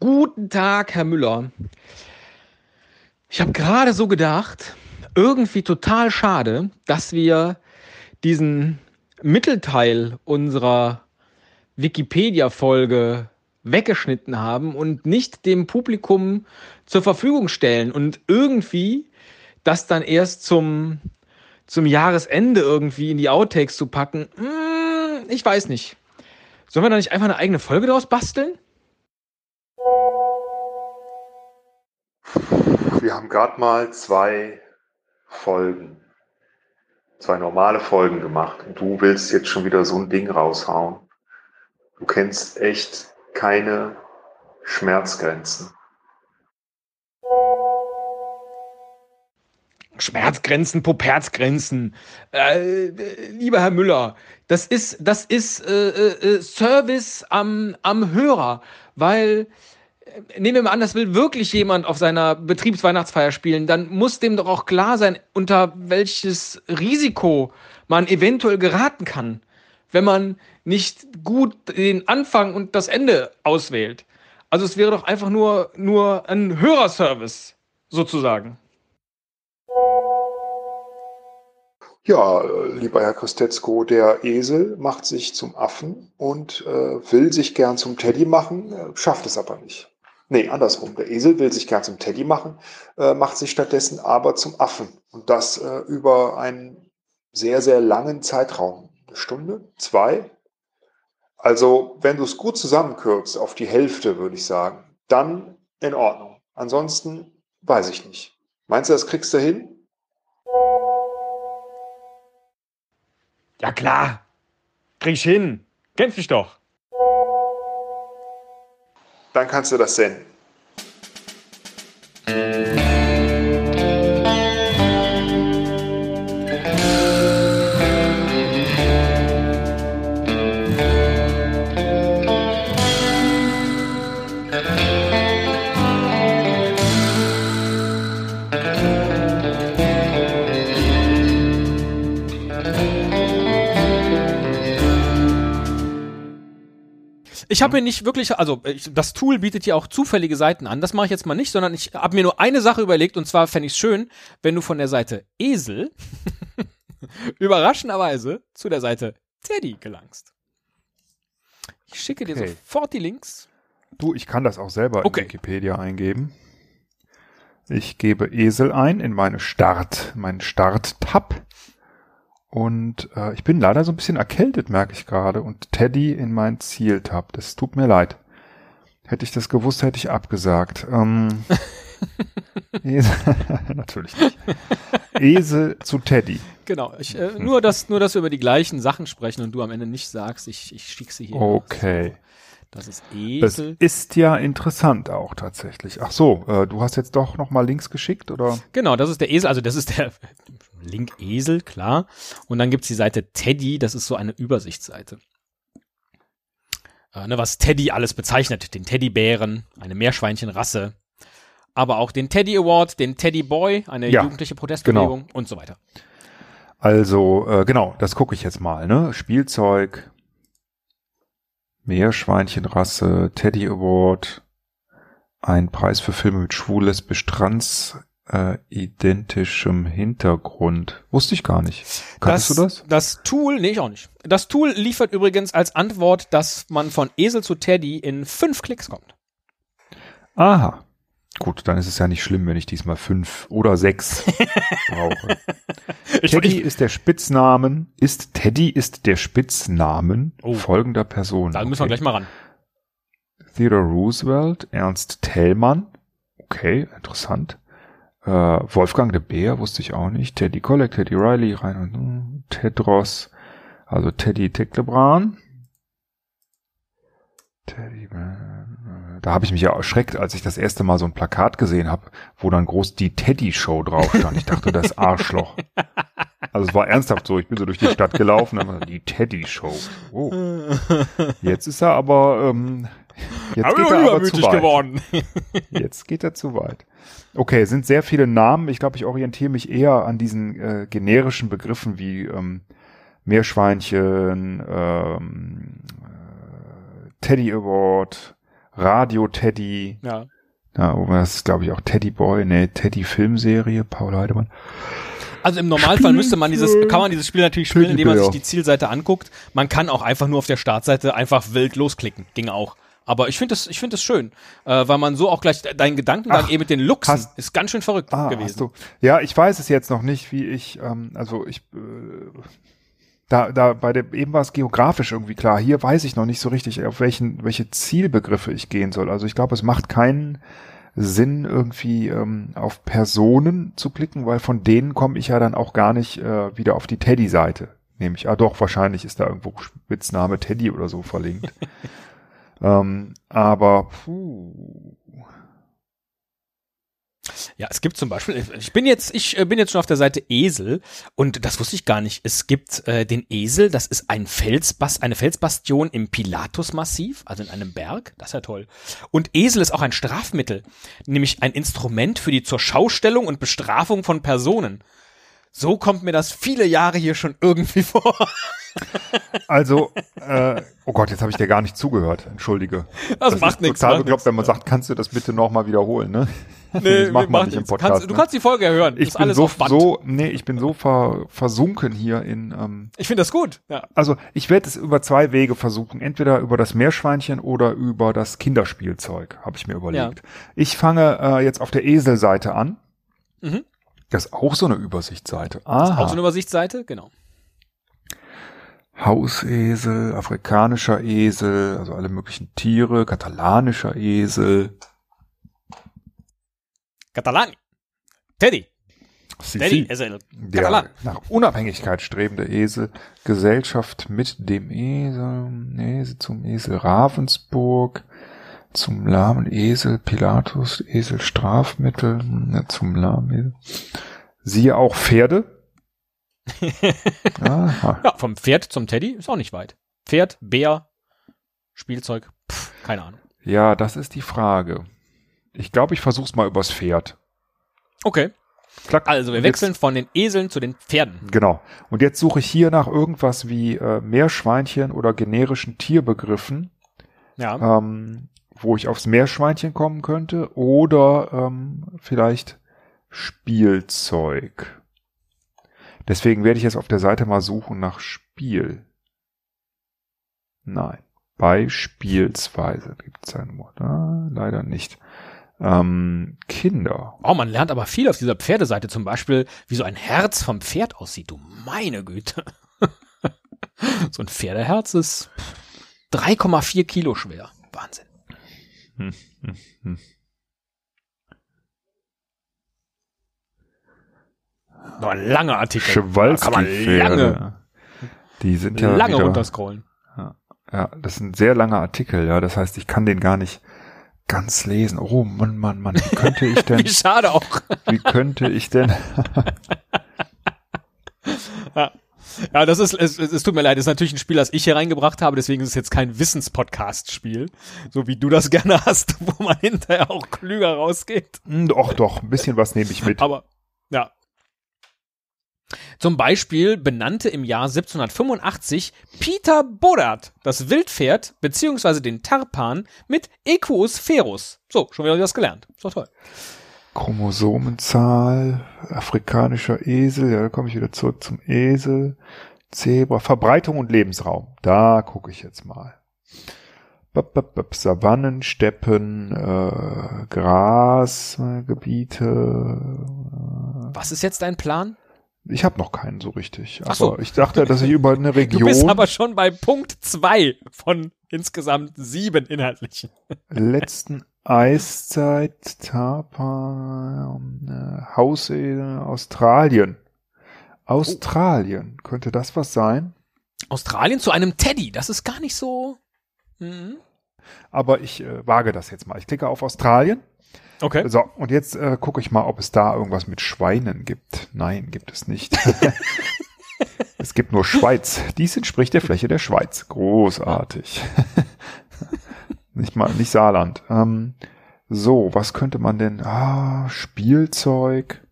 Guten Tag, Herr Müller. Ich habe gerade so gedacht, irgendwie total schade, dass wir diesen Mittelteil unserer Wikipedia-Folge weggeschnitten haben und nicht dem Publikum zur Verfügung stellen und irgendwie das dann erst zum, zum Jahresende irgendwie in die Outtakes zu packen. Hm, ich weiß nicht. Sollen wir da nicht einfach eine eigene Folge daraus basteln? Haben gerade mal zwei Folgen, zwei normale Folgen gemacht und du willst jetzt schon wieder so ein Ding raushauen. Du kennst echt keine Schmerzgrenzen. Schmerzgrenzen, Poperzgrenzen. Äh, lieber Herr Müller, das ist, das ist äh, äh, Service am, am Hörer, weil äh, nehmen wir mal an, das will wirklich jemand auf seiner Betriebsweihnachtsfeier spielen, dann muss dem doch auch klar sein, unter welches Risiko man eventuell geraten kann, wenn man nicht gut den Anfang und das Ende auswählt. Also es wäre doch einfach nur, nur ein Hörerservice, sozusagen. Ja, lieber Herr Christetzko, der Esel macht sich zum Affen und äh, will sich gern zum Teddy machen, äh, schafft es aber nicht. Nee, andersrum. Der Esel will sich gern zum Teddy machen, äh, macht sich stattdessen aber zum Affen. Und das äh, über einen sehr, sehr langen Zeitraum. Eine Stunde, zwei. Also, wenn du es gut zusammenkürzt, auf die Hälfte, würde ich sagen, dann in Ordnung. Ansonsten weiß ich nicht. Meinst du, das kriegst du hin? Ja klar. Krieg ich hin. Kennst mich doch. Dann kannst du das senden. Ich habe mir nicht wirklich, also ich, das Tool bietet ja auch zufällige Seiten an. Das mache ich jetzt mal nicht, sondern ich habe mir nur eine Sache überlegt und zwar fände ich es schön, wenn du von der Seite Esel überraschenderweise zu der Seite Teddy gelangst. Ich schicke dir Okay. sofort die Links. Du, ich kann das auch selber Okay. in Wikipedia eingeben. Ich gebe Esel ein in meine Start, meinen Start-Tab. Und äh, ich bin leider so ein bisschen erkältet, merke ich gerade. Und Teddy in mein Ziel-Tab. Das tut mir leid. Hätte ich das gewusst, hätte ich abgesagt. Ähm, Esel, natürlich nicht. Esel zu Teddy. Genau. Ich, äh, nur, dass, nur, dass wir über die gleichen Sachen sprechen und du am Ende nicht sagst, ich, ich schicke sie hier. Okay. Das ist Das Esel. ist ja interessant auch tatsächlich. Ach so, äh, du hast jetzt doch noch mal Links geschickt oder? Genau, das ist der Esel, also das ist der Link Esel, klar. Und dann gibt's die Seite Teddy, das ist so eine Übersichtsseite. Äh, ne, was Teddy alles bezeichnet, den Teddybären, eine Meerschweinchenrasse, aber auch den Teddy Award, den Teddy Boy, eine Ja, jugendliche Protestbewegung genau. und so weiter. Also, äh, genau, das gucke ich jetzt mal, ne? Spielzeug, Meerschweinchenrasse, Teddy Award, ein Preis für Filme mit schwul-lesbisch trans äh, identischem Hintergrund. Wusste ich gar nicht. Kanntest du das? Das Tool, nee, ich auch nicht. Das Tool liefert übrigens als Antwort, dass man von Esel zu Teddy in fünf Klicks kommt. Aha. Gut, dann ist es ja nicht schlimm, wenn ich diesmal fünf oder sechs brauche. Teddy ich, ist der Spitznamen, ist Teddy ist der Spitznamen Oh. folgender Person. da müssen wir Okay. gleich mal ran. Theodore Roosevelt, Ernst Thälmann, okay, interessant. Äh, Wolfgang de Beer, wusste ich auch nicht. Teddy Kollek, Teddy Riley, Reinhold hm, Tedros, also Teddy Teklebran. Teddy, äh, da habe ich mich ja erschreckt, als ich das erste Mal so ein Plakat gesehen habe, wo dann groß die Teddy Show drauf stand. Ich dachte, das Arschloch. Also es war ernsthaft so, ich bin so durch die Stadt gelaufen, dann die Teddy Show. Oh. Jetzt ist er aber, ähm, jetzt Aber geht er aber zu übermütig weit. geworden. Jetzt geht er zu weit. Okay, es sind sehr viele Namen. Ich glaube, ich orientiere mich eher an diesen äh, generischen Begriffen wie ähm, Meerschweinchen, ähm, äh, Teddy Award, Radio-Teddy. Ja. Ja, oh, das ist, glaube ich, auch Teddy Boy, ne, Teddy-Filmserie, Paul Heidemann. Also im Normalfall müsste man dieses, kann man dieses Spiel natürlich spielen, indem man sich die Zielseite anguckt. Man kann auch einfach nur auf der Startseite einfach wild losklicken. Ging auch. Aber ich finde das, ich finde das schön, äh, weil man so auch gleich deinen Gedankengang Ach, eben mit den Luchsen hast- ist ganz schön verrückt Ah, gewesen. hast du. Ja, ich weiß es jetzt noch nicht, wie ich, ähm, also ich, äh, da, da bei dem, eben war es geografisch irgendwie klar. Hier weiß ich noch nicht so richtig, auf welchen, welche Zielbegriffe ich gehen soll. Also ich glaube, es macht keinen Sinn, irgendwie ähm, auf Personen zu klicken, weil von denen komme ich ja dann auch gar nicht äh, wieder auf die Teddy-Seite. Nehme ich. Ah doch, wahrscheinlich ist da irgendwo Spitzname Teddy oder so verlinkt. ähm, aber puh. Ja, es gibt zum Beispiel, ich bin jetzt, ich äh, bin jetzt schon auf der Seite Esel und das wusste ich gar nicht. Es gibt äh, den Esel, das ist ein Felsbas, eine Felsbastion im Pilatusmassiv, also in einem Berg. Das ist ja toll. Und Esel ist auch ein Strafmittel, nämlich ein Instrument für die Zurschaustellung und Bestrafung von Personen. So kommt mir das viele Jahre hier schon irgendwie vor. Also, äh, oh Gott, jetzt habe ich dir gar nicht zugehört. Entschuldige. Das, macht ist nichts. Total macht bekloppt, wenn man sagt, kannst du das bitte nochmal wiederholen, ne? Nee, das macht man macht nicht im. Podcast. Kannst, du ne? kannst die Folge ja hören. ich ist bin so, so, nee, ich bin so ver, versunken hier in, ähm, Ich finde das gut. Ja. also ich werde es über zwei Wege versuchen. Entweder über das Meerschweinchen oder über das Kinderspielzeug, habe ich mir überlegt. Ich fange äh, jetzt auf der Eselseite an. Mhm. Das ist auch so eine Übersichtsseite. Auch Aha. so eine Übersichtsseite, genau. Hausesel, afrikanischer Esel, also alle möglichen Tiere, katalanischer Esel. Catalani. Teddy. Si, Teddy si. ein Der Katalan. nach Unabhängigkeit strebende Esel, Gesellschaft mit dem Esel, Esel zum Esel Ravensburg, zum lahmen Esel Pilatus, Esel Strafmittel, hm, zum lahmen Esel. Siehe auch Pferde. Ja, vom Pferd zum Teddy ist auch nicht weit. Pferd, Bär, Spielzeug, pff, keine Ahnung. Ja, das ist die Frage. Ich glaube, ich versuch's mal übers Pferd. Okay, Klack. also wir wechseln von den Eseln zu den Pferden. Jetzt, genau. Und jetzt suche ich hier nach irgendwas wie äh, Meerschweinchen oder generischen Tierbegriffen. Ja, ähm, wo ich aufs Meerschweinchen kommen könnte oder ähm, vielleicht Spielzeug. Deswegen werde ich jetzt auf der Seite mal suchen nach Spiel. Nein, beispielsweise gibt es ein Wort. Ah, leider nicht. Ähm, Kinder. oh, man lernt aber viel auf dieser Pferdeseite, zum Beispiel, wie so ein Herz vom Pferd aussieht. Du meine Güte. so ein Pferdeherz ist 3,4 Kilo schwer. Wahnsinn. Hm, hm, hm. Noch ein langer Artikel. Schewalski-Pferde. Die sind ja lange wieder, runterscrollen. Ja, das ist ein sehr langer Artikel, ja. Das heißt, ich kann den gar nicht ganz lesen. Oh Mann, Mann, Mann, wie könnte ich denn, Wie schade auch. wie könnte ich denn, Ja, das ist, es, es, es tut mir leid, das ist natürlich ein Spiel, das ich hier reingebracht habe, deswegen ist es jetzt kein Wissenspodcast-Spiel, so wie du das gerne hast, wo man hinterher auch klüger rausgeht. Hm, doch, doch, ein bisschen was nehme ich mit. Aber, ja. Zum Beispiel benannte im Jahr 1785 Peter Boddart das Wildpferd beziehungsweise den Tarpan mit Equus ferus. So, schon wieder was gelernt. Doch toll. Chromosomenzahl, afrikanischer Esel, ja, da komme ich wieder zurück zum Esel. Zebra, Verbreitung und Lebensraum. Da gucke ich jetzt mal. Bap, bap, bap, Savannen, Steppen, äh, Grasgebiete. Was ist jetzt dein Plan? Ich habe noch keinen so richtig. Aber Ach so. ich dachte, dass ich über eine Du Region bist aber schon bei Punkt zwei von insgesamt sieben inhaltlichen. letzten Eiszeit, Tapa, äh, Hausesel, Australien. Australien. Könnte das was sein? Australien zu einem Teddy, das ist gar nicht so. Mhm. Aber ich äh, wage das jetzt mal. Ich klicke auf Australien. Okay. So, und jetzt äh, gucke ich mal, ob es da irgendwas mit Schweinen gibt. Nein, gibt es nicht. es gibt nur Schweiz. Dies entspricht der Fläche der Schweiz. Großartig. nicht mal, nicht Saarland. Ähm, so, was könnte man denn? Ah, Spielzeug.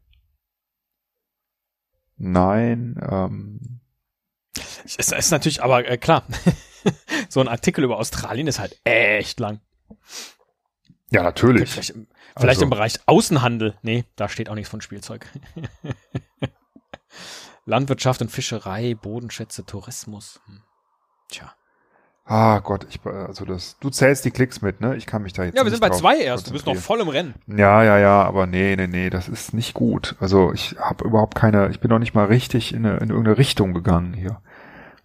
Nein, ähm, Es ist natürlich, aber äh, klar, so ein Artikel über Australien ist halt echt lang. Ja, natürlich. Vielleicht, im- vielleicht Also- im Bereich Außenhandel. Nee, da steht auch nichts von Spielzeug. Landwirtschaft und Fischerei, Bodenschätze, Tourismus. Hm. Tja. Ah Gott, ich, also das, du zählst die Klicks mit, ne? Ich kann mich da jetzt Ja, wir sind bei zwei erst. Du bist noch voll im Rennen. Ja, ja, ja, aber nee, nee, nee, das ist nicht gut. Also ich habe überhaupt keine, ich bin noch nicht mal richtig in, eine, in irgendeine Richtung gegangen hier.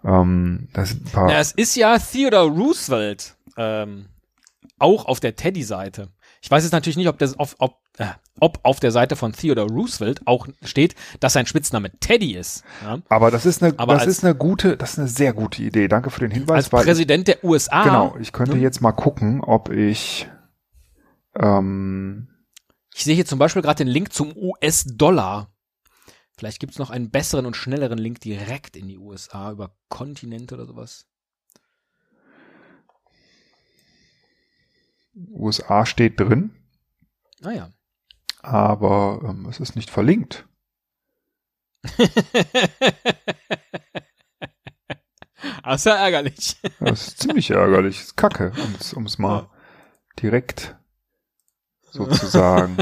Ähm, das sind ein paar. Ja, es ist ja Theodore Roosevelt ähm, auch auf der Teddy-Seite. Ich weiß jetzt natürlich nicht, ob, das auf, ob, äh, ob auf der Seite von Theodore Roosevelt auch steht, dass sein Spitzname Teddy ist. Ja? aber das ist eine, Aber das als- ist eine gute, das ist eine sehr gute Idee. Danke für den Hinweis. Als Präsident der USA. ich, genau, ich könnte ne? jetzt mal gucken, ob ich ähm, Ich sehe hier zum Beispiel gerade den Link zum US-Dollar. Vielleicht gibt's noch einen besseren und schnelleren Link direkt in die USA über Kontinente oder sowas. USA steht drin, Naja. aber ähm, es ist nicht verlinkt. Das ist ja ärgerlich. Das ist ziemlich ärgerlich. Das ist kacke, um es mal direkt sozusagen.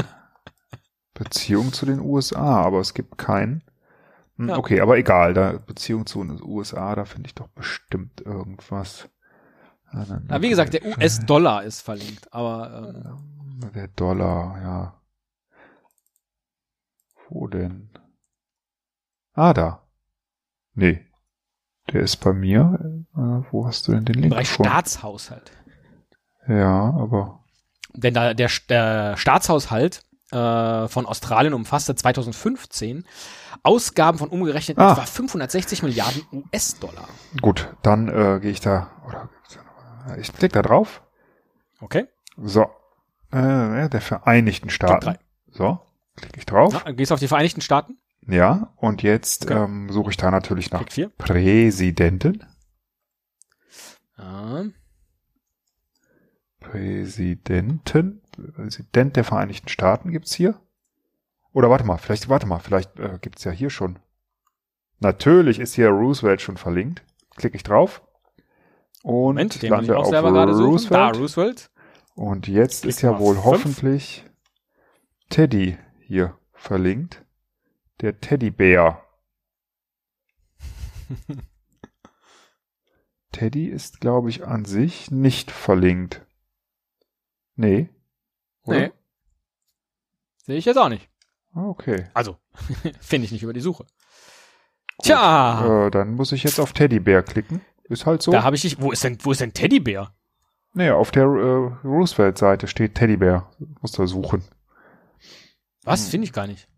Beziehung zu den USA, aber es gibt keinen. Hm, Ja. Okay, aber egal, da Beziehung zu den USA, da finde ich doch bestimmt irgendwas. Ah, dann- Na, wie gesagt, der US-Dollar ist verlinkt, aber ähm, Der Dollar, ja. Wo denn? Ah, da. Nee. Der ist bei mir. Äh, wo hast du denn den im Link Bereich gefunden? Staatshaushalt. Ja, aber Denn da der, der Staatshaushalt äh, von Australien umfasste 2015 Ausgaben von umgerechnet Ah. etwa 560 Milliarden US-Dollar. gut, dann äh, gehe ich da. Oder ich klicke da drauf. Okay? So. Äh, der Vereinigten Staaten. So, klicke ich drauf. Ja, gehst du auf die Vereinigten Staaten? Ja, und jetzt Okay. ähm, suche ich da natürlich nach Klick 4. Präsidenten. Ja. Präsidenten, Präsident der Vereinigten Staaten gibt's hier? Oder warte mal, vielleicht, warte mal, vielleicht äh, gibt's ja hier schon. Natürlich ist hier Roosevelt schon verlinkt. Klicke ich drauf. Und Moment, den ich lande auch selber gerade suchen. Da, Roosevelt. Und jetzt ist ja wohl fünf. hoffentlich Teddy hier verlinkt. Der Teddybär. Teddy ist, glaube ich, an sich nicht verlinkt. Nee. Oder? Nee. Sehe ich jetzt auch nicht. Ah, Okay. Also, finde ich nicht über die Suche. Tja, Äh, dann muss ich jetzt auf Teddybär klicken. Ist halt so. da habe ich dich. Wo ist denn, wo ist denn Teddybär? nee, auf der äh, Roosevelt-Seite steht Teddybär. Muss da suchen. Was? Hm. Finde ich gar nicht.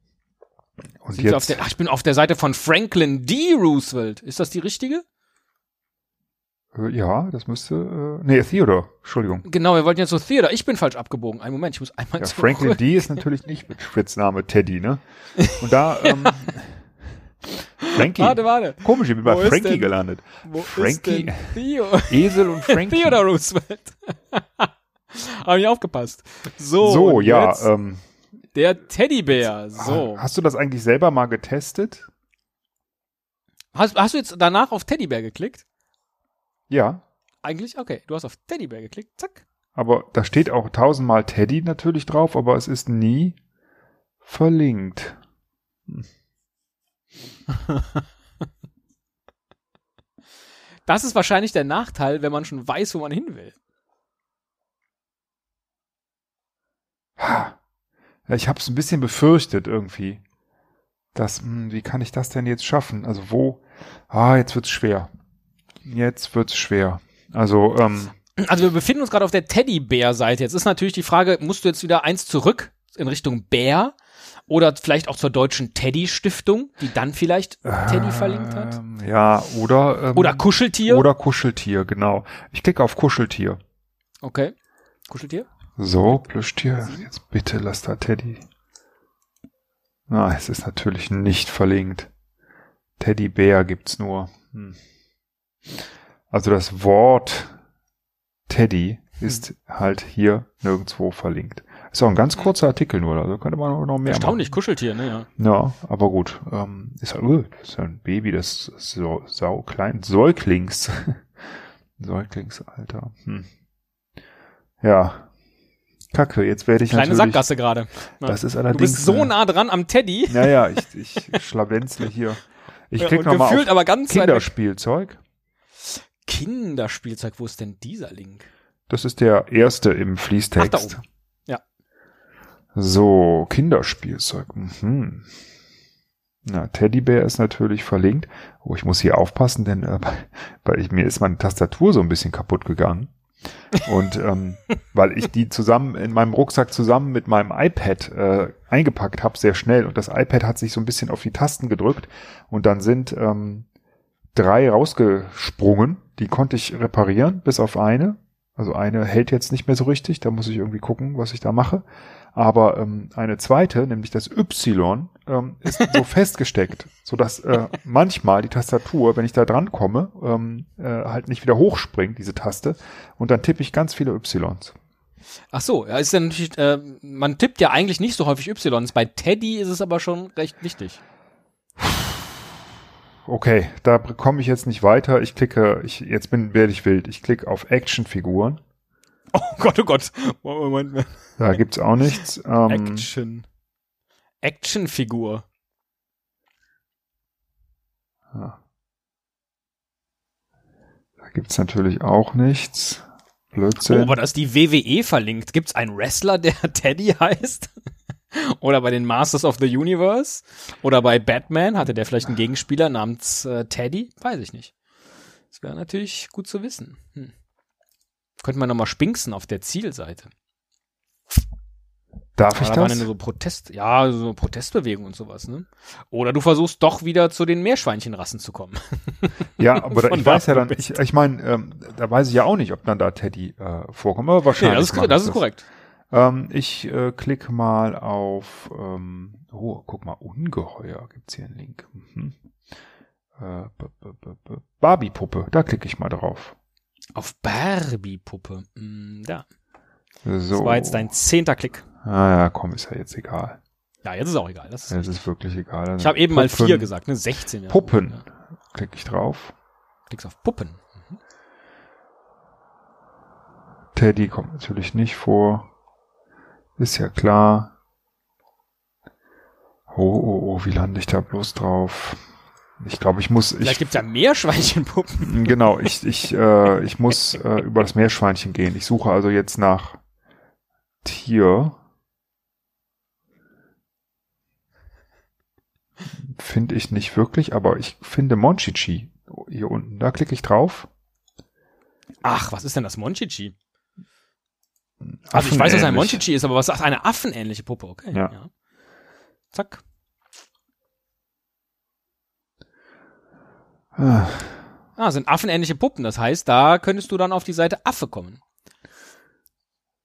Und Sind jetzt. der, ach, ich bin auf der Seite von Franklin D. Roosevelt. Ist das die richtige? Äh, ja, das müsste. Äh, nee, Theodore. Entschuldigung. Genau, wir wollten jetzt so Theodore. Ich bin falsch abgebogen. Einen Moment, ich muss einmal Ja, zurück. Franklin D. ist natürlich nicht mit Spitzname Teddy, ne? Und da, ähm, Frankie. Warte, warte. Komisch, ich bin bei Wo Frankie denn- gelandet. Wo Frankie. Theo? Esel und Frankie. Theodore Roosevelt. Habe ich aufgepasst. So, so, ja. jetzt Ähm, der Teddybär. So. Hast du das eigentlich selber mal getestet? Hast, hast du jetzt danach auf Teddybär geklickt? Ja. Eigentlich? Okay, du hast auf Teddybär geklickt. Zack. Aber da steht auch tausendmal Teddy natürlich drauf, aber es ist nie verlinkt. Das ist wahrscheinlich der Nachteil, wenn man schon weiß, wo man hin will. Ich habe es ein bisschen befürchtet irgendwie. Das, hm, wie kann ich das denn jetzt schaffen? Also wo? Ah, jetzt wird's schwer. Jetzt wird's schwer. Also, ähm, Also wir befinden uns gerade auf der Teddybär-Seite. Jetzt ist natürlich die Frage, musst du jetzt wieder eins zurück in Richtung Bär oder vielleicht auch zur deutschen Teddy-Stiftung, die dann vielleicht Teddy verlinkt hat? ähm, ja, oder ähm, Oder Kuscheltier? oder Kuscheltier, genau. Ich klicke auf Kuscheltier. Okay. Kuscheltier? So, Plüschtier. Jetzt bitte lass da Teddy. Na, es ist natürlich nicht verlinkt. Teddybär gibt's nur. Hm. Also das Wort Teddy ist halt hier nirgendwo verlinkt. Ist auch ein ganz kurzer Artikel nur, also könnte man noch mehr Erstaunlich, Kuscheltier, ne? Ja. machen. Ja, aber gut. Ähm, ist, ja- uh, das ist ja ein Baby des so, sau kleinen Säuglings. Säuglingsalter. Hm. Ja, Kacke, jetzt werde ich Kleine natürlich... Sackgasse gerade. Ja. Das ist Du allerdings... bist so äh, nah dran am Teddy. Naja, ich, ich schlawenzle hier. Ich Ja, krieg und noch mal gefühlt auf aber ganz. Kinderspielzeug. Kinderspielzeug, wo ist denn dieser Link? Das ist der erste im Ach, da Fließtext. oben. So, Kinderspielzeug. Mhm. Na, Teddybär ist natürlich verlinkt. Oh, ich muss hier aufpassen, denn äh, weil ich, mir ist meine Tastatur so ein bisschen kaputt gegangen. Und ähm, weil ich die zusammen in meinem Rucksack zusammen mit meinem iPad äh, eingepackt habe, sehr schnell. Und das iPad hat sich so ein bisschen auf die Tasten gedrückt. Und dann sind ähm, drei rausgesprungen. Die konnte ich reparieren, bis auf eine. Also eine hält jetzt nicht mehr so richtig. Da muss ich irgendwie gucken, was ich da mache. Aber ähm, eine zweite, nämlich das Y, ähm, ist so festgesteckt, so dass äh, manchmal die Tastatur, wenn ich da dran komme, ähm, äh, halt nicht wieder hochspringt, diese Taste, und dann tippe ich ganz viele Ys. Ach so, ja, ist ja natürlich, äh, man tippt ja eigentlich nicht so häufig Ys. Bei Teddy ist es aber schon recht wichtig. Okay, da komme ich jetzt nicht weiter. Ich klicke, ich, jetzt bin, werde ich wild. Ich klicke auf Actionfiguren. Oh Gott, oh Gott. Moment, Moment. Da gibt's auch nichts. Ähm, Action. Actionfigur. ja. Da gibt's natürlich auch nichts. Oh, Blödsinn. aber da ist die WWE verlinkt. Gibt's einen Wrestler, der Teddy heißt? Oder bei den Masters of the Universe? Oder bei Batman hatte der vielleicht einen Gegenspieler namens äh, Teddy? Weiß ich nicht. Das wäre natürlich gut zu wissen. Hm. Könnte man nochmal spinksen auf der Zielseite. Darf ich da waren das? ja so Protest, ja, so Protestbewegung und sowas, ne? Oder du versuchst doch wieder zu den Meerschweinchenrassen zu kommen. Ja, aber da, ich weiß ja da, dann, ich, ich meine, ähm, da weiß ich ja auch nicht, ob dann da Teddy äh, vorkommt, aber wahrscheinlich. das ist, das ich ist korrekt. Ähm, ich äh, klicke mal auf, ähm, oh, guck mal, Ungeheuer gibt's hier einen Link. Mhm. Äh, Barbie-Puppe, da klicke ich mal drauf. Auf Barbie-Puppe. Hm, da. So. Das war jetzt dein zehnter Klick. Ah ja, komm, ist ja jetzt egal. Ja, jetzt ist auch egal. Das ist Es ist wirklich egal. ich habe eben mal Puppen, vier gesagt, ne? 16. Ja. Puppen. Ja. Klicke ich drauf. Klickst auf Puppen. Teddy kommt natürlich nicht vor. Ist ja klar. Oh, oh, oh, wie lande ich da bloß drauf? Ich glaube, ich muss, Vielleicht ich, gibt's ja Meerschweinchenpuppen. genau, ich, ich, äh, ich muss äh, über das Meerschweinchen gehen. Ich suche also jetzt nach Tier. Finde ich nicht wirklich, aber ich finde Monchichi hier unten. Da klicke ich drauf. Ach, was ist denn das Monchichi? Also ich weiß, was ein. Monchichi ist, aber was ist eine affenähnliche Puppe? Okay. Ja. Zack. Ah, Ah, sind affenähnliche Puppen. Das heißt, da könntest du dann auf die Seite Affe kommen.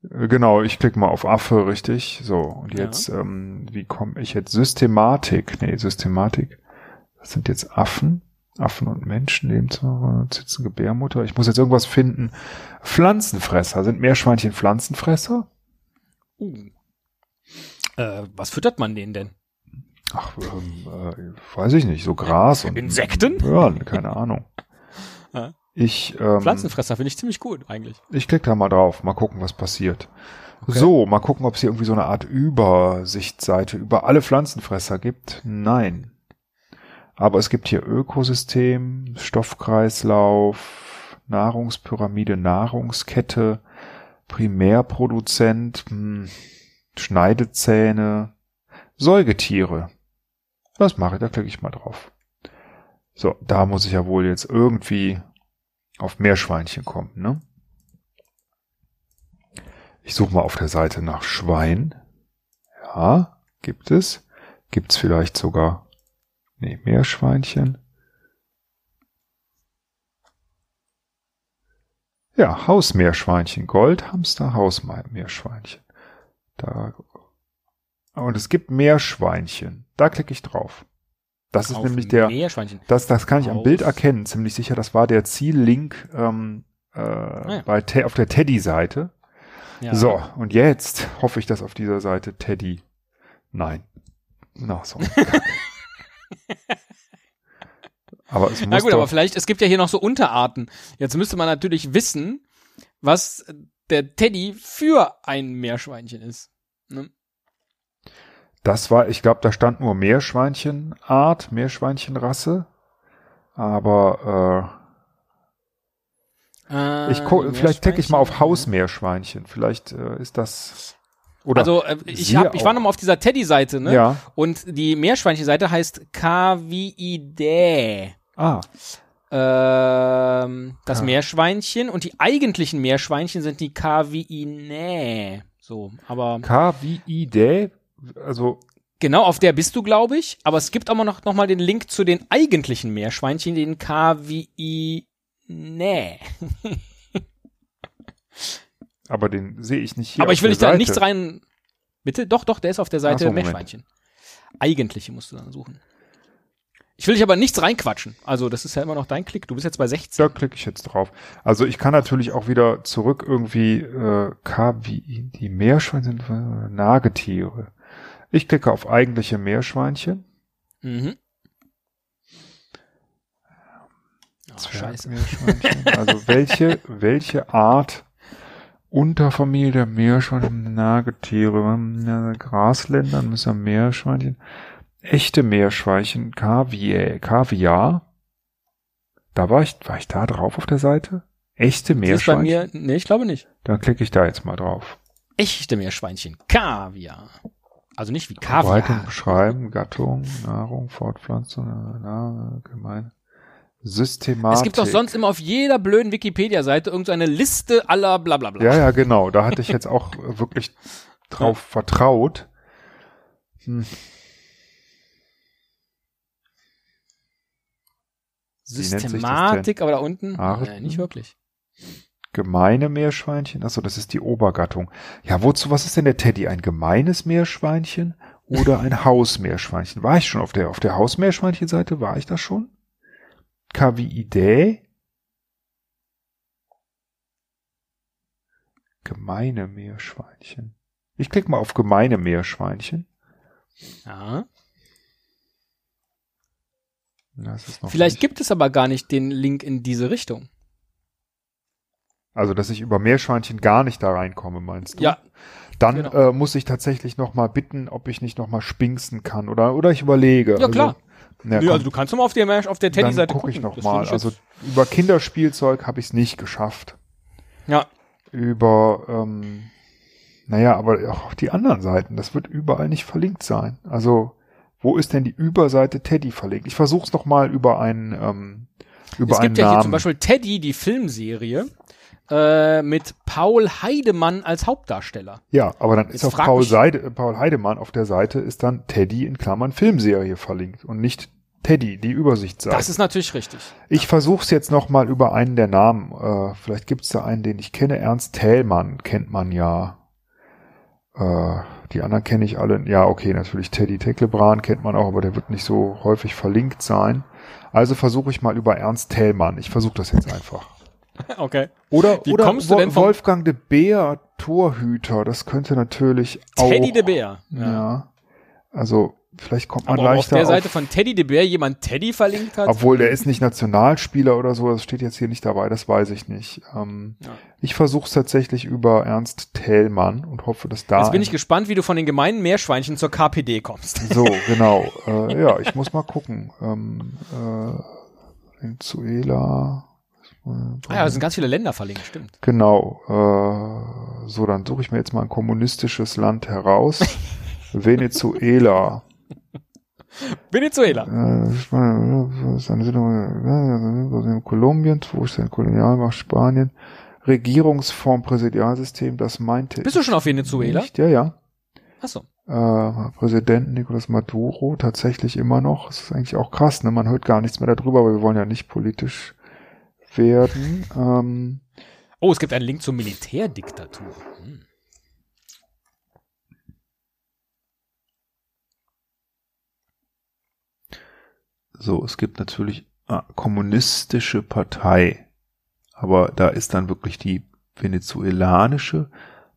Genau, ich klicke mal auf Affe, richtig. So, und Ja. jetzt, ähm, wie komme ich jetzt? Systematik. Nee, Systematik. Das sind jetzt Affen. Affen und Menschen, Lebensraum, sitzen Gebärmutter. Ich muss jetzt irgendwas finden. Pflanzenfresser. Sind Meerschweinchen Pflanzenfresser? Uh. Äh, was füttert man denen denn? Ach, ähm, äh, weiß ich nicht. So Gras und Insekten? Ja, keine Ahnung. Ja. Ich, ähm, Pflanzenfresser finde ich ziemlich gut, eigentlich. Ich klicke da mal drauf, mal gucken, was passiert. Okay. So, mal gucken, ob es hier irgendwie so eine Art Übersichtsseite über alle Pflanzenfresser gibt. Nein. Aber es gibt hier Ökosystem, Stoffkreislauf, Nahrungspyramide, Nahrungskette, Primärproduzent, hm, Schneidezähne, Säugetiere. Was mache ich? Da klicke ich mal drauf. So, da muss ich ja wohl jetzt irgendwie auf Meerschweinchen kommen, ne? Ich suche mal auf der Seite nach Schwein. Ja, gibt es. Gibt's vielleicht sogar, nee, Meerschweinchen. Ja, Hausmeerschweinchen, Goldhamster, Hausmeerschweinchen. Da, und es gibt Meerschweinchen. Da klicke ich drauf. Das ist Auf nämlich der, Meerschweinchen. das, das kann ich am Auf- Bild erkennen, ziemlich sicher. Das war der Ziellink ähm, äh, ja. bei Te auf der Teddy-Seite. Ja. So, und jetzt hoffe ich, dass auf dieser Seite Teddy. Nein. Na, so. aber es muss Na gut, aber vielleicht, es gibt ja hier noch so Unterarten. Jetzt müsste man natürlich wissen, was der Teddy für ein Meerschweinchen ist. Ne? Das war, ich glaube, da stand nur Meerschweinchenart, Meerschweinchenrasse. Aber äh, ich guck, vielleicht decke ich mal auf Hausmeerschweinchen. Vielleicht äh, ist das. Oder also äh, ich, hab, ich war nochmal auf dieser Teddy-Seite, ne? Ja. Und die Meerschweinchen-Seite heißt Kaviidae. Ah. Ähm, das Ah. Meerschweinchen und die eigentlichen Meerschweinchen sind die Kaviinae. So, aber K-V-I-D, also genau auf der bist du, glaube ich. Aber es gibt auch noch, noch mal den Link zu den eigentlichen Meerschweinchen, den Kaviinae. aber den sehe ich nicht hier. Aber ich will der nicht da nichts rein. Bitte? Doch, doch, der ist auf der Seite so. Meerschweinchen. Eigentliche musst du dann suchen. Ich will dich aber nichts reinquatschen. Also, das ist ja immer noch dein Klick. Du bist jetzt bei 16. Da klicke ich jetzt drauf. Also ich kann natürlich auch wieder zurück irgendwie äh, KWI, die Meerschweinchen sind äh, Nagetiere. Ich klicke auf eigentliche Meerschweinchen. Mhm. Oh, scheiße. Zwergmeerschweinchen. Also welche, welche Art Unterfamilie der Meerschweinchen, Nagetiere, ja, Grasländer, müssen Meerschweinchen, echte Meerschweinchen, Kaviar, Kaviar. Da war ich, war ich da drauf auf der Seite? Echte Die ist bei Meerschweinchen? mir, nee, ich glaube nicht. Dann klicke ich da jetzt mal drauf. Echte Meerschweinchen. Kaviar. Also nicht wie Verbreitung Kaviar. beschreiben, Gattung, Nahrung, Fortpflanzung, na, na, gemein. Systematik. Es gibt doch sonst immer auf jeder blöden Wikipedia-Seite irgendeine Liste aller bla bla bla. Ja, ja, genau. Da hatte ich jetzt auch wirklich drauf vertraut. Hm. das Systematik, aber da unten Arten? nee, nicht wirklich. Gemeine Meerschweinchen. Achso, das ist die Obergattung. Ja, wozu, was ist denn der Teddy? Ein gemeines Meerschweinchen oder ein Hausmeerschweinchen? War ich schon auf der, auf der Hausmeerschweinchen-Seite? War ich da schon? Kaviidae? Gemeine Meerschweinchen. Ich klicke mal auf gemeine Meerschweinchen. Ja. Vielleicht nicht. gibt es aber gar nicht den Link in diese Richtung. Also, dass ich über Meerschweinchen gar nicht da reinkomme, meinst du? Ja, Dann genau. äh, muss ich tatsächlich noch mal bitten, ob ich nicht noch mal spinksen kann oder oder ich überlege. Ja, klar. Also, na, Nö, komm, also du kannst doch mal auf der, auf der dann Teddy-Seite gucke gucken. ich noch Das mal. finde ich Also über Kinderspielzeug habe ich es nicht geschafft. ja. Über ähm, naja, aber auch auf die anderen Seiten. Das wird überall nicht verlinkt sein. Also wo ist denn die Überseite Teddy verlinkt? Ich versuche es noch mal über einen ähm, über Es einen gibt ja hier Namen. zum Beispiel Teddy, die Filmserie, äh, mit Paul Heidemann als Hauptdarsteller. Ja, aber dann ist Jetzt auf frag Paul, Seide, Paul Heidemann auf der Seite ist dann Teddy in Klammern Filmserie verlinkt und nicht Teddy, die Übersichtsseite. Das ist natürlich richtig. ich versuch's jetzt noch mal über einen der Namen. Äh, vielleicht gibt's da einen, den ich kenne. Ernst Thälmann kennt man ja. Äh, die anderen kenne ich alle. Ja, okay, natürlich Teddy Teklebran kennt man auch, aber der wird nicht so häufig verlinkt sein. Also versuche ich mal über Ernst Thälmann. Ich versuche das jetzt einfach. Okay. Oder, Wie oder kommst du Wo- denn vom- Wolfgang de Beer, Torhüter, das könnte natürlich auch. Teddy de Beer. Ja. Also, vielleicht kommt man Aber ob auf leichter der Seite auf, von Teddy de Beer jemand Teddy verlinkt hat. obwohl der ist nicht Nationalspieler oder so, das steht jetzt hier nicht dabei, das weiß ich nicht. Ähm, Ja. Ich versuche es tatsächlich über Ernst Thälmann und hoffe, dass da. Jetzt bin ich gespannt, wie du von den gemeinen Meerschweinchen zur KPD kommst. so, genau. Äh, ja, ich muss mal gucken. Ähm, äh, Venezuela. Ah ja, es sind ganz viele Länder verlinkt, stimmt. Genau. Äh, so, dann suche ich mir jetzt mal ein kommunistisches Land heraus. Venezuela. Venezuela. Äh, äh, Kolumbien, wo ist denn Kolonialmacht Spanien? Regierungsform, Präsidialsystem, das meinte Bist du schon auf Venezuela? Nicht. Ja, ja. Achso. Äh, Präsident Nicolas Maduro tatsächlich immer noch. Das ist eigentlich auch krass, ne? Man hört gar nichts mehr darüber, aber wir wollen ja nicht politisch werden. Ähm, Oh, es gibt einen Link zur Militärdiktatur. Hm. So, es gibt natürlich ah, kommunistische Partei, aber da ist dann wirklich die venezuelanische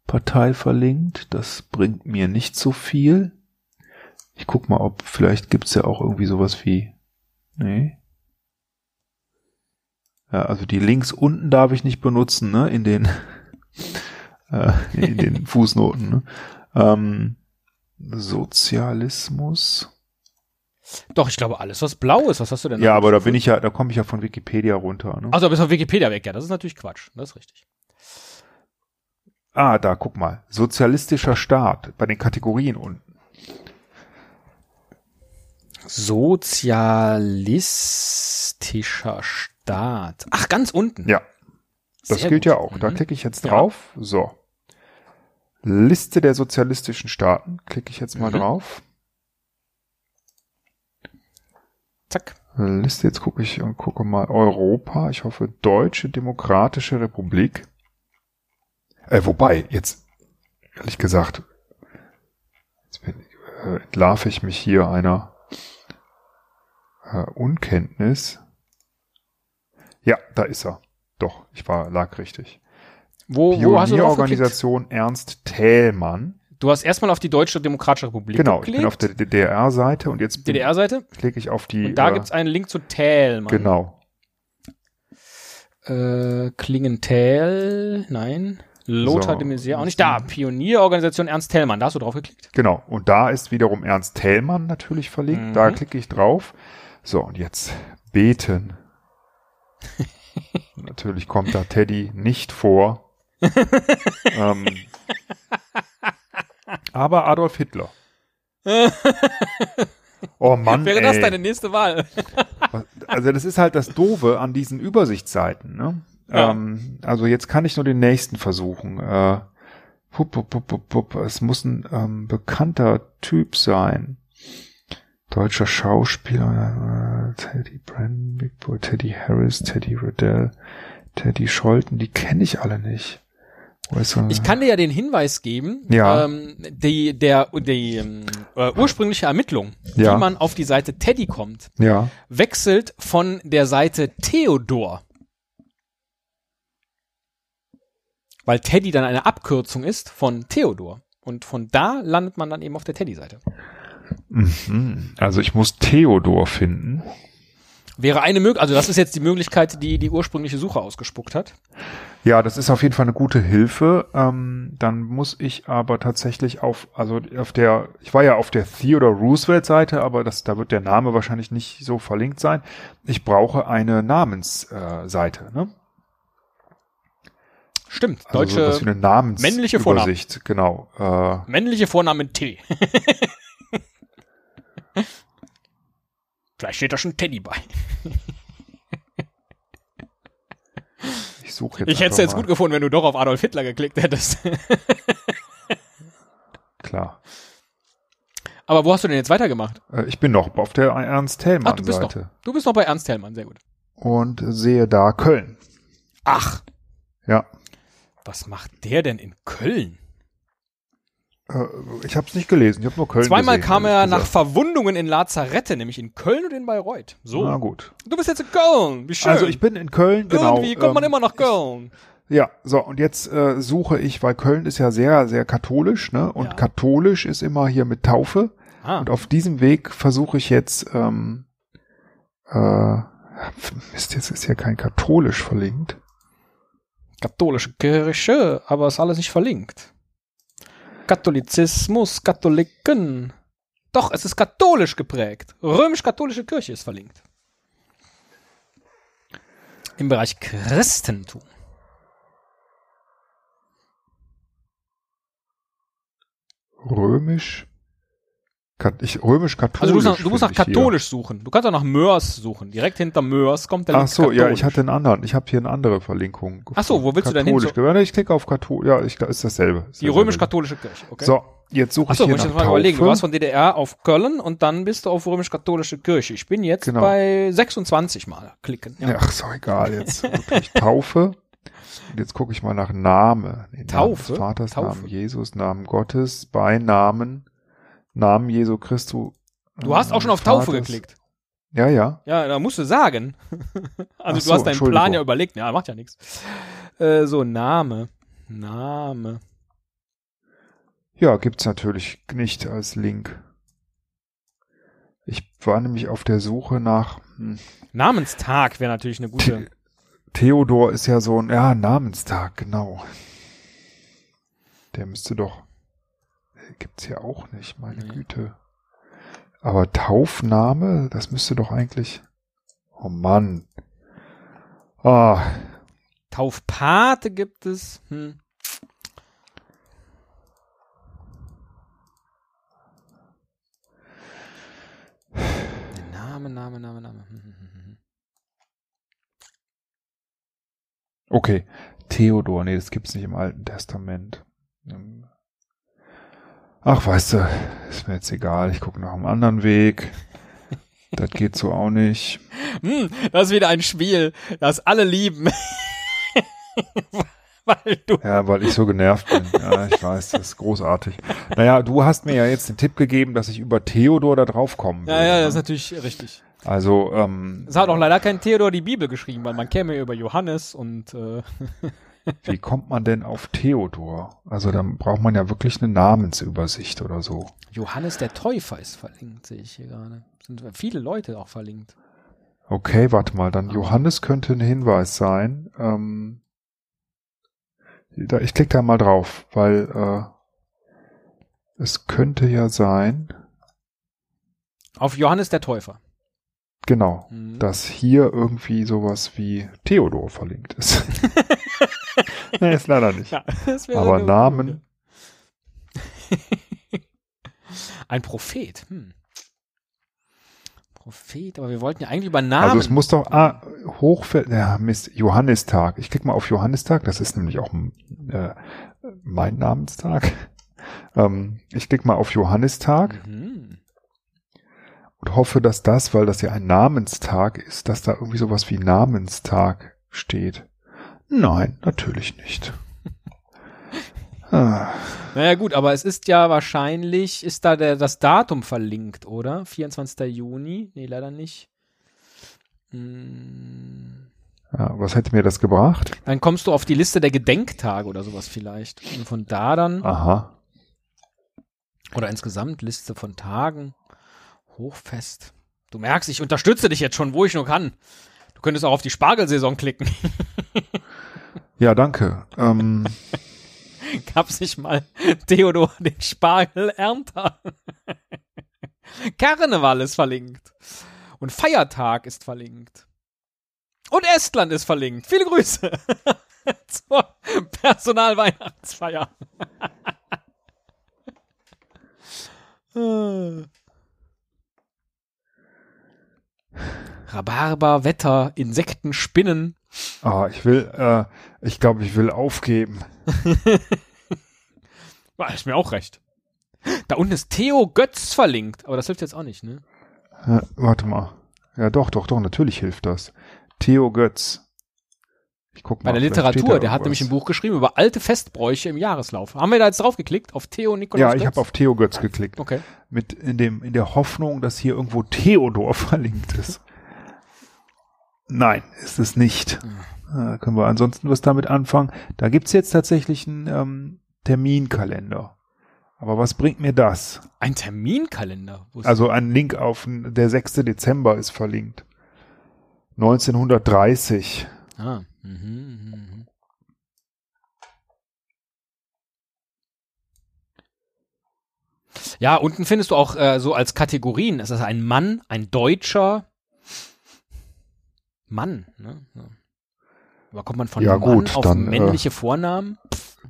Partei verlinkt. Das bringt mir nicht so viel. Ich guck mal, ob vielleicht gibt's ja auch irgendwie sowas wie. Nee. Ja, also die Links unten darf ich nicht benutzen, ne? In den äh, in den Fußnoten. Ne? Ähm, Sozialismus. Doch, ich glaube, alles, was blau ist, was hast du denn? Ja, aber da bin ich ja, da komme ich ja von Wikipedia runter. Ne? Also, du bist auf Wikipedia weg, ja, das ist natürlich Quatsch. Das ist richtig. Ah, da, guck mal. Sozialistischer Staat bei den Kategorien unten. Sozialistischer Staat. Ach, ganz unten. Ja. Das Sehr gilt gut. ja auch. Da Mhm. klicke ich jetzt Ja. drauf. So. Liste der sozialistischen Staaten. Klicke ich jetzt mal Mhm. drauf. Zack. Liste, jetzt gucke ich und gucke mal Europa. Ich hoffe Deutsche Demokratische Republik. Äh, wobei, jetzt, ehrlich gesagt, jetzt bin, äh, entlarve ich mich hier einer äh, Unkenntnis. Ja, da ist er. Doch, ich war, lag richtig. Wo, wo hast du drauf geklickt? Pionierorganisation Ernst Thälmann. Du hast erstmal auf die Deutsche Demokratische Republik Genau, ich geklickt. bin auf der DDR-Seite und jetzt DDR-Seite. klicke ich auf die. Und da äh, gibt's einen Link zu Thälmann. Genau. Äh, Klingenthal, nein. Lothar So. de Maizière, auch nicht da. Pionierorganisation Ernst Thälmann, da hast du drauf geklickt. Genau. Und da ist wiederum Ernst Thälmann natürlich verlinkt. Da Mhm. klicke ich drauf. So, und jetzt beten. natürlich kommt da Teddy nicht vor. ähm, aber Adolf Hitler. Oh Mann, Wäre ey. das deine nächste Wahl? Also das ist halt das Doofe an diesen Übersichtsseiten. Ne? Ja. Ähm, also jetzt kann ich nur den nächsten versuchen. Äh, pup, pup, pup, pup, pup. Es muss ein ähm, bekannter Typ sein. Deutscher Schauspieler. Äh, Teddy Brandon, Big Boy, Teddy Harris, Teddy Riddell, Teddy Scholten. Die kenne ich alle nicht. Ich kann dir ja den Hinweis geben, Ja. ähm, die, der, die ähm, äh, ursprüngliche Ermittlung, Ja. wie man auf die Seite Teddy kommt, ja. wechselt von der Seite Theodor. Weil Teddy dann eine Abkürzung ist von Theodor. Und von da landet man dann eben auf der Teddy-Seite. Mhm. Also ich muss Theodor finden. Wäre eine Möglichkeit, also das ist jetzt die Möglichkeit, die die ursprüngliche Suche ausgespuckt hat. Ja, das ist auf jeden Fall eine gute Hilfe. Ähm, dann muss ich aber tatsächlich auf, also auf der, ich war ja auf der Theodore Roosevelt Seite, aber das, da wird der Name wahrscheinlich nicht so verlinkt sein. Ich brauche eine Namensseite, äh, ne? Stimmt, Also deutsche wie eine Namens männliche Vornamen. Genau. Äh, männliche Vornamen T. Vielleicht steht da schon Teddy bei. ich suche jetzt. Ich hätte es jetzt mal. gut gefunden, wenn du doch auf Adolf Hitler geklickt hättest. Klar. Aber wo hast du denn jetzt weitergemacht? Äh, ich bin noch auf der Ernst Ach, Thälmann du bist noch. Seite Du bist noch bei Ernst Hellmann, sehr gut. und sehe da Köln. Ach, Ja. was macht der denn in Köln? Äh, ich habe es nicht gelesen. Ich habe nur Köln Zweimal gesehen, kam er nach. Verwundungen in Lazarette, nämlich in Köln und in Bayreuth. So. Na gut. Du bist jetzt in Köln. Wie schön. Also ich bin in Köln, genau. Irgendwie kommt man ähm, immer nach Köln. Ja, so, und jetzt äh, suche ich, weil Köln ist ja sehr, sehr katholisch, ne? Und Ja. katholisch ist immer hier mit Taufe. Ah, Und auf diesem Weg versuche ich jetzt, ähm, äh, Mist, jetzt ist hier kein katholisch verlinkt. katholische Kirche, aber ist alles nicht verlinkt. Katholizismus, Katholiken. Doch, es ist katholisch geprägt. Römisch-katholische Kirche ist verlinkt. Im Bereich Christentum. Römisch, ich, römisch-katholisch. Also du musst nach, du musst nach ich hier. katholisch suchen. Du kannst auch nach Mörs suchen. Direkt hinter Mörs kommt der Ach Link so, ja, katholisch. ich hatte einen anderen. Ich habe hier eine andere Verlinkung. Ach so, wo willst du denn hin? Katholisch. hin? Ich klicke auf katholisch. Ja, ich, ist dasselbe. Ist Die römisch-katholische Kirche. Okay. So, jetzt suche ich Achso, hier muss ich nach jetzt mal überlegen. Du warst von DDR auf Köln und dann bist du auf römisch-katholische Kirche. Ich bin jetzt Genau. bei 26 Mal klicken. Ja. Ach, doch egal jetzt. Taufe. Und jetzt gucke ich mal nach Name. Namen Taufe? des Vaters, Taufe. Namen Jesus, Namen Gottes, Beinamen, Namen Jesu Christus. Du hast auch schon auf Taufe geklickt. Ja, ja. Ja, da musst du sagen. also Ach du so, hast deinen Plan ja überlegt. Ja, macht ja nichts. Äh, so, Name. Name. Ja, gibt's natürlich nicht als Link. Ich war nämlich auf der Suche nach hm, Namenstag wäre natürlich eine gute. Theodor ist ja so ein, ja, Namenstag, genau. Der müsste doch. Gibt's hier auch nicht, meine Nee. Güte. Aber Taufname, das müsste doch eigentlich. Oh Mann. Ah, Taufpate gibt es. Hm. Name, Name, Name, Name. Hm, hm, hm, okay. Theodor, nee, das gibt's nicht im Alten Testament. Ach, weißt du, ist mir jetzt egal. Ich gucke nach einem anderen Weg. Das geht so auch nicht. Hm, das ist wieder ein Spiel, das alle lieben. Weil du. Ja, weil ich so genervt bin. Ja, ich weiß, das ist großartig. Naja, du hast mir ja jetzt den Tipp gegeben, dass ich über Theodor da drauf kommen Ja, würde, ja, ne? das ist natürlich richtig. Also, ähm, Es hat auch leider kein Theodor die Bibel geschrieben, weil man käme ja über Johannes und äh, wie kommt man denn auf Theodor? Also, dann braucht man ja wirklich eine Namensübersicht oder so. Johannes der Täufer ist verlinkt, sehe ich hier gerade. Sind viele Leute auch verlinkt. Okay, warte mal, dann Johannes könnte ein Hinweis sein. Ähm, da, ich klicke da mal drauf, weil äh, es könnte ja sein, Auf Johannes der Täufer. Genau, Mhm. dass hier irgendwie sowas wie Theodor verlinkt ist. nee, ist leider nicht. Ja, Aber Namen, Ein Prophet. Hm. Prophet, aber wir wollten ja eigentlich über Namen. also es muss doch, ah, Hochfeld, ja, Mist, Johannistag. Ich klicke mal auf Johannistag, das ist nämlich auch äh, mein Namenstag. Ähm, ich klicke mal auf Johannistag. Mhm. Und hoffe, dass das, weil das ja ein Namenstag ist, dass da irgendwie sowas wie Namenstag steht. Nein, natürlich nicht. Ah, Naja gut, aber es ist ja wahrscheinlich, ist da der, das Datum verlinkt, oder? 24. Juni? Nee, leider nicht. Hm. ja, was hätte mir das gebracht? Dann kommst du auf die Liste der Gedenktage oder sowas vielleicht. Und von da dann, Aha. oder insgesamt Liste von Tagen. Hochfest. Du merkst, ich unterstütze dich jetzt schon, wo ich nur kann. Du könntest auch auf die Spargelsaison klicken. Ja, danke. Ähm, Gab's nicht mal Theodor den Spargelernter? Karneval ist verlinkt. Und Feiertag ist verlinkt. Und Estland ist verlinkt. Viele Grüße zur Personalweihnachtsfeier. Rhabarber, Wetter, Insekten, Spinnen. ah, ich will, äh, ich glaube, ich will aufgeben. Ah, ist mir auch recht. Da unten ist Theo Götz verlinkt, aber das hilft jetzt auch nicht, ne? Äh, warte mal. Ja, doch, doch, doch, natürlich hilft das. Theo Götz. Ich guck mal. Bei der Literatur, der hat nämlich ein Buch geschrieben über alte Festbräuche im Jahreslauf. Haben wir da jetzt drauf geklickt? Auf Theo Nikolaus Ja, ich habe auf Theo Götz geklickt. Okay. Mit in dem, in der Hoffnung, dass hier irgendwo Theodor verlinkt ist. Nein, ist es nicht. Äh, können wir ansonsten was damit anfangen? Da gibt's jetzt tatsächlich einen ähm, Terminkalender. Aber was bringt mir das? Ein Terminkalender. Also ein Link auf der 6. Dezember ist verlinkt. 1930. ah. Mhm, mhm, mhm. Ja, unten findest du auch äh, so als Kategorien, es ist ein Mann, ein Deutscher. Mann, ne? Ja. Aber kommt man von Ja, Mann gut, auf dann, äh, männliche Vornamen?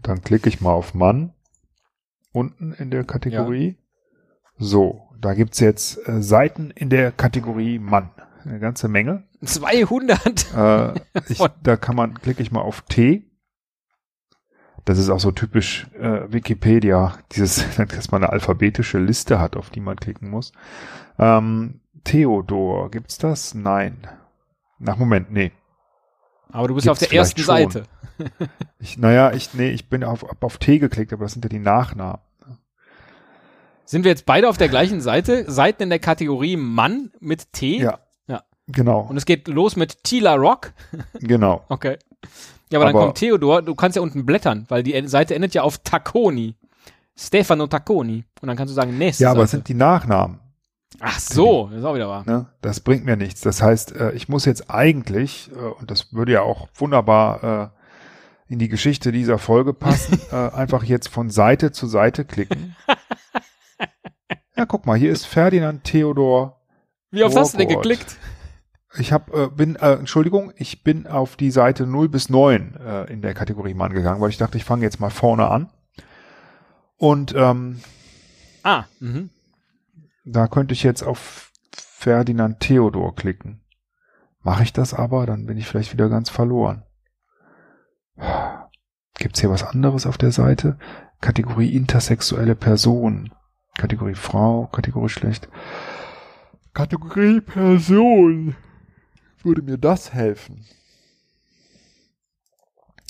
Dann klicke ich mal auf Mann. Unten in der Kategorie. So, da gibt's jetzt äh, Seiten in der Kategorie Mann. Eine ganze Menge. 200. Äh, ich, da kann man, klicke ich mal auf T. Das ist auch so typisch äh, Wikipedia, dieses, dass man eine alphabetische Liste hat, auf die man klicken muss. Ähm, Theodor, gibt's das? Nein. Nach Moment, nee. Aber du bist ja auf Gibt's der ersten vielleicht Seite. Ich, naja, ich, nee, ich bin auf, auf T geklickt, aber das sind ja die Nachnamen. Sind wir jetzt beide auf der gleichen Seite? Seiten in der Kategorie Mann mit T? Ja. Genau, Und es geht los mit Tila Rock. genau. Okay. Ja, aber, dann Aber- kommt Theodor, du kannst ja unten blättern, weil die Seite endet ja auf Tacconi. Stefano Tacconi. Und dann kannst du sagen, nächste Ja, aber es sind die Nachnamen. Ach so, das ist auch wieder wahr. Ne? Das bringt mir nichts. Das heißt, äh, ich muss jetzt eigentlich, äh, und das würde ja auch wunderbar äh, in die Geschichte dieser Folge passen, einfach jetzt von Seite zu Seite klicken. Ja, guck mal, hier ist Ferdinand Theodor. Wie oft hast du denn geklickt? Ich hab, äh, bin, äh, Entschuldigung, ich bin auf die Seite 0 bis 9 äh, in der Kategorie Mann gegangen, weil ich dachte, ich fange jetzt mal vorne an. Und ähm, Ah, mhm. da könnte ich jetzt auf Ferdinand Theodor klicken. Mache ich das aber, dann bin ich vielleicht wieder ganz verloren. Gibt's hier was anderes auf der Seite? Kategorie intersexuelle Person. Kategorie Frau, Kategorie schlecht. Kategorie Person. Würde mir das helfen?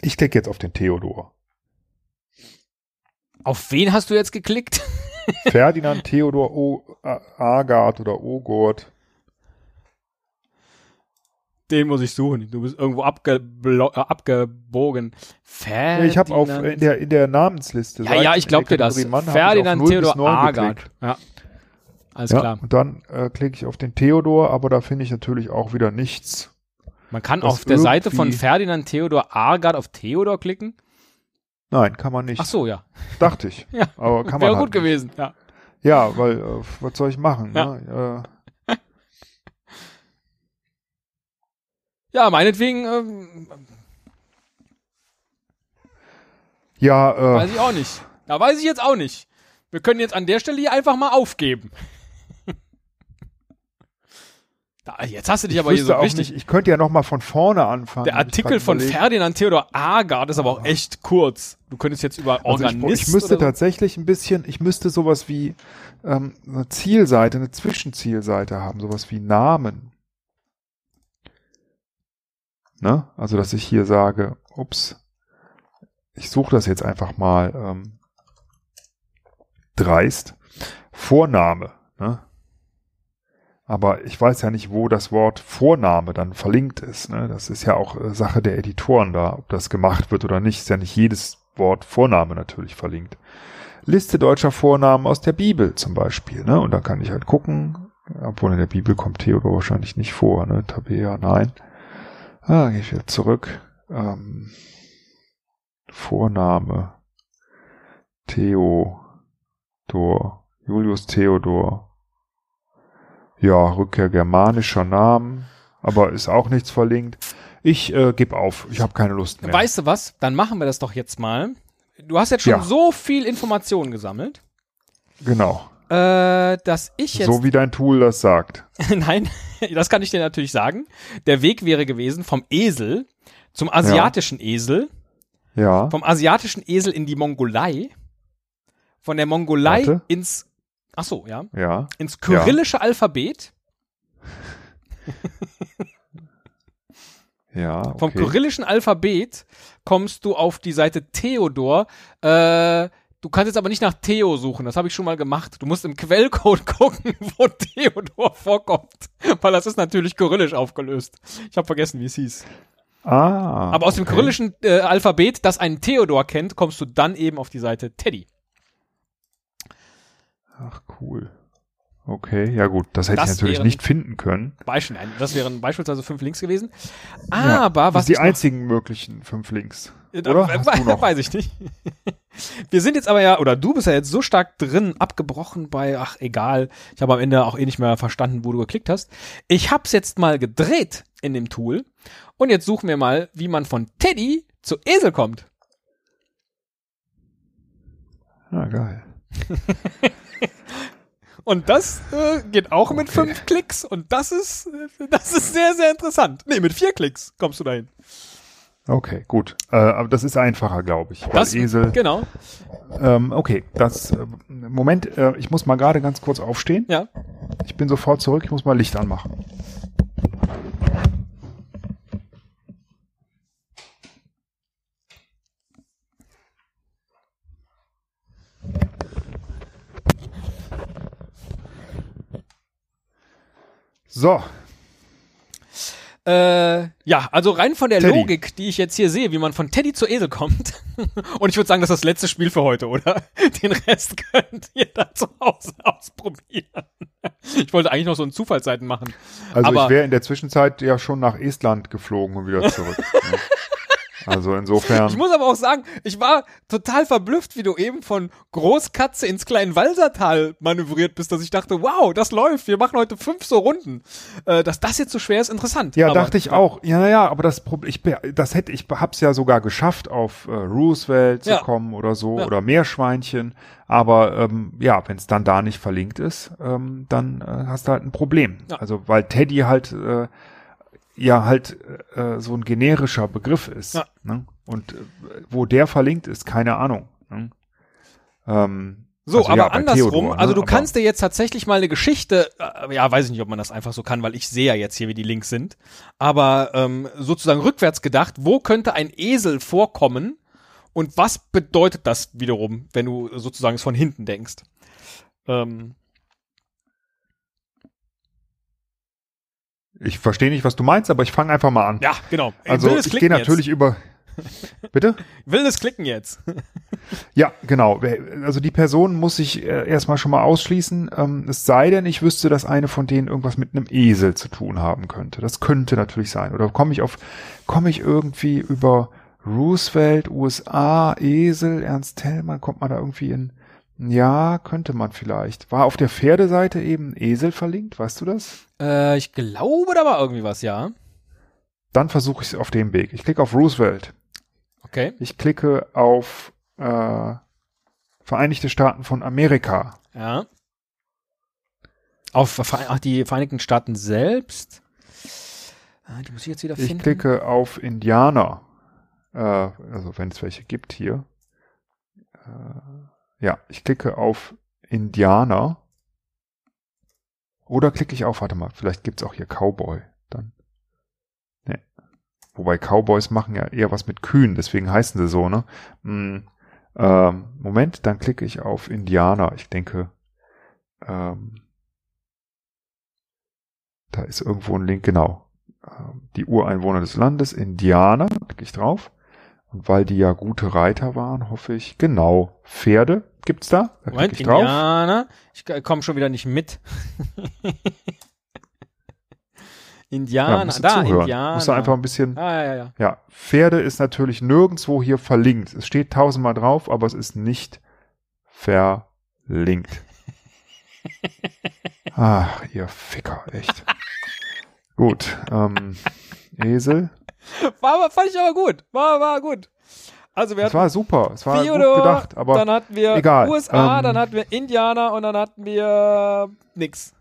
Ich klicke jetzt auf den Theodor. Auf wen hast du jetzt geklickt? Ferdinand Theodor o Agard oder Ogurt. Den muss ich suchen. Du bist irgendwo abgeblo- äh, abgebogen. Ja, ich habe auf Ferdinand- in der in der Namensliste. Ja, ja, ich glaube dir das. Mann Ferdinand 0 bis Theodor 9 Agard. Ja. Alles Ja, klar. und dann äh, klicke ich auf den Theodor, aber da finde ich natürlich auch wieder nichts. Man kann auf der Seite von Ferdinand Theodor Agard auf Theodor klicken. Nein, kann man nicht. Ach so, ja. Dachte ich. Ja. Aber kann man Wäre halt gut nicht. gewesen. Ja. Ja, weil äh, was soll ich machen? Ja. Ne? Ja, meinetwegen, ähm, Äh, ja, äh, weiß ich auch nicht. Da weiß ich jetzt auch nicht. Wir können jetzt an der Stelle hier einfach mal aufgeben. Da, jetzt hast du dich ich aber hier so richtig. nicht. Ich könnte ja noch mal von vorne anfangen. Der Artikel von überlegt. Ferdinand Theodor Agard ist aber auch echt kurz. Du könntest jetzt über Also ich, ich müsste so. tatsächlich ein bisschen, ich müsste sowas wie ähm, eine Zielseite, eine Zwischenzielseite haben, sowas wie Namen. Ne? Also dass ich hier sage, ups, ich suche das jetzt einfach mal ähm, dreist. Vorname. Ne? Aber ich weiß ja nicht, wo das Wort Vorname dann verlinkt ist. Ne? Das ist ja auch äh, Sache der Editoren da, ob das gemacht wird oder nicht. Ist ja nicht jedes Wort Vorname natürlich verlinkt. Liste deutscher Vornamen aus der Bibel zum Beispiel. Ne? Und dann kann ich halt gucken, obwohl in der Bibel kommt Theodor wahrscheinlich nicht vor. Ne? Tabea, nein. Ah, gehe ich wieder zurück. Ähm, Vorname. Theodor. Julius Theodor. Ja, Rückkehr germanischer Namen. Aber ist auch nichts verlinkt. Ich äh, gebe auf. Ich habe keine Lust mehr. Weißt du was? Dann machen wir das doch jetzt mal. Du hast jetzt schon Ja. so viel Informationen gesammelt, Genau. äh, dass ich jetzt. So wie dein Tool das sagt. Nein, das kann ich dir natürlich sagen. Der Weg wäre gewesen vom Esel zum asiatischen Esel, Ja. vom asiatischen Esel in die Mongolei, von der Mongolei Warte. ins, ach so, ja, Ja. ins kyrillische Alphabet, Ja. Okay. vom kyrillischen Alphabet kommst du auf die Seite Theodor. Äh, du kannst jetzt aber nicht nach Theo suchen, das habe ich schon mal gemacht. Du musst im Quellcode gucken, wo Theodor vorkommt, weil das ist natürlich kyrillisch aufgelöst. Ich habe vergessen, wie es hieß. ah. Aber aus dem okay. kyrillischen äh, Alphabet, das einen Theodor kennt, kommst du dann eben auf die Seite Teddy. Ach, cool. Okay, ja gut. Das hätte Das ich natürlich nicht finden können. Beispiel, das wären beispielsweise fünf Links gewesen. Ja, Aber das was sind die einzigen möglichen fünf Links. Äh, Oder? we-? Weiß ich nicht. Wir sind jetzt aber ja, oder du bist ja jetzt so stark drin, abgebrochen bei, ach egal, ich habe am Ende auch eh nicht mehr verstanden, wo du geklickt hast. Ich hab's jetzt mal gedreht in dem Tool und jetzt suchen wir mal, wie man von Teddy zu Esel kommt. Ja, geil. Und das äh, geht auch mit Okay. fünf Klicks und das ist, das ist sehr, sehr interessant. Nee, mit vier Klicks kommst du dahin. Okay, gut. Äh, aber das ist einfacher, glaube ich. Das, Esel. Genau, Ähm, okay, das. Äh, Moment, äh, ich muss mal gerade ganz kurz aufstehen. ja. Ich bin sofort zurück. Ich muss mal Licht anmachen. So, Äh, ja, also rein von der Teddy. Logik, die ich jetzt hier sehe, wie man von Teddy zu Esel kommt. Und ich würde sagen, das ist das letzte Spiel für heute, oder? Den Rest könnt ihr da zu Hause ausprobieren. Ich wollte eigentlich noch so einen Zufallsseiten machen. also Aber- ich wäre in der Zwischenzeit ja schon nach Estland geflogen und wieder zurück. Also insofern. Ich muss aber auch sagen, ich war total verblüfft, wie du eben von Großkatze ins kleinen Walsertal manövriert bist, dass ich dachte, wow, das läuft, wir machen heute fünf so Runden. Äh, dass das jetzt so schwer ist, interessant. Ja, aber, dachte ich auch. Ja, ja, aber das Problem, ich, das hätte, ich hab's ja sogar geschafft, auf äh, Roosevelt zu Ja. kommen oder so Ja. oder Meerschweinchen. Aber ähm, ja, wenn es dann da nicht verlinkt ist, ähm, dann äh, hast du halt ein Problem. Ja. Also weil Teddy halt äh, ja halt äh, so ein generischer Begriff ist. Ja. Ne? Und äh, wo der verlinkt ist, keine Ahnung. Ne? Ähm, So, also aber ja, andersrum, Theodor, ne? also du Aber- kannst dir jetzt tatsächlich mal eine Geschichte, äh, ja, weiß ich nicht, ob man das einfach so kann, weil ich sehe ja jetzt hier, wie die Links sind, aber ähm, sozusagen rückwärts gedacht, wo könnte ein Esel vorkommen und was bedeutet das wiederum, wenn du sozusagen es von hinten denkst? Ähm, Ich verstehe nicht, was du meinst, aber ich fange einfach mal an. ja, genau. also ich gehe natürlich über. Bitte? Jetzt. Wildes Klicken jetzt. Ja, genau. Also die Person muss ich äh, erstmal schon mal ausschließen. Ähm, es sei denn, ich wüsste, dass eine von denen irgendwas mit einem Esel zu tun haben könnte. Das könnte natürlich sein. Oder komme ich auf, komme ich irgendwie über Roosevelt, USA, Esel, Ernst Tellmann, kommt man da irgendwie in, ja, könnte man vielleicht. War auf der Pferdeseite eben Esel verlinkt, weißt du das? Äh, ich glaube, da war irgendwie was, ja. Dann versuche ich es auf dem Weg. Ich klicke auf Roosevelt. Okay. Ich klicke auf äh, Vereinigte Staaten von Amerika. Ja. Auf ach, die Vereinigten Staaten selbst. Ah, Die muss ich jetzt wieder Ich finden. klicke auf Indianer. Äh, also wenn es welche gibt hier. Äh, ja, ich klicke auf Indianer. Oder klicke ich auf, warte mal, vielleicht gibt's auch hier Cowboy dann. Nee. Wobei Cowboys machen ja eher was mit Kühen, deswegen heißen sie so, ne? Hm, ähm, Moment, dann klicke ich auf Indianer. Ich denke, ähm, da ist irgendwo ein Link, genau ähm, die Ureinwohner des Landes, Indianer, klicke ich drauf. Und weil die ja gute Reiter waren, hoffe ich, genau, Pferde gibt's da, da Moment, ich drauf. Indianer. Ich komme schon wieder nicht mit. Ja, Indianer, du da, zuhören. Indianer. Musst du einfach ein bisschen, ah, ja, ja, ja. ja, Pferde ist natürlich nirgendwo hier verlinkt. Es steht tausendmal drauf, aber es ist nicht verlinkt. Ach, ihr Ficker, echt. Gut, ähm, Esel. War aber, fand ich aber gut. War, war gut. Also wir Es hatten war super, es war Theodor, gut gedacht, aber dann hatten wir egal. USA, Ähm, dann hatten wir Indianer und dann hatten wir nix.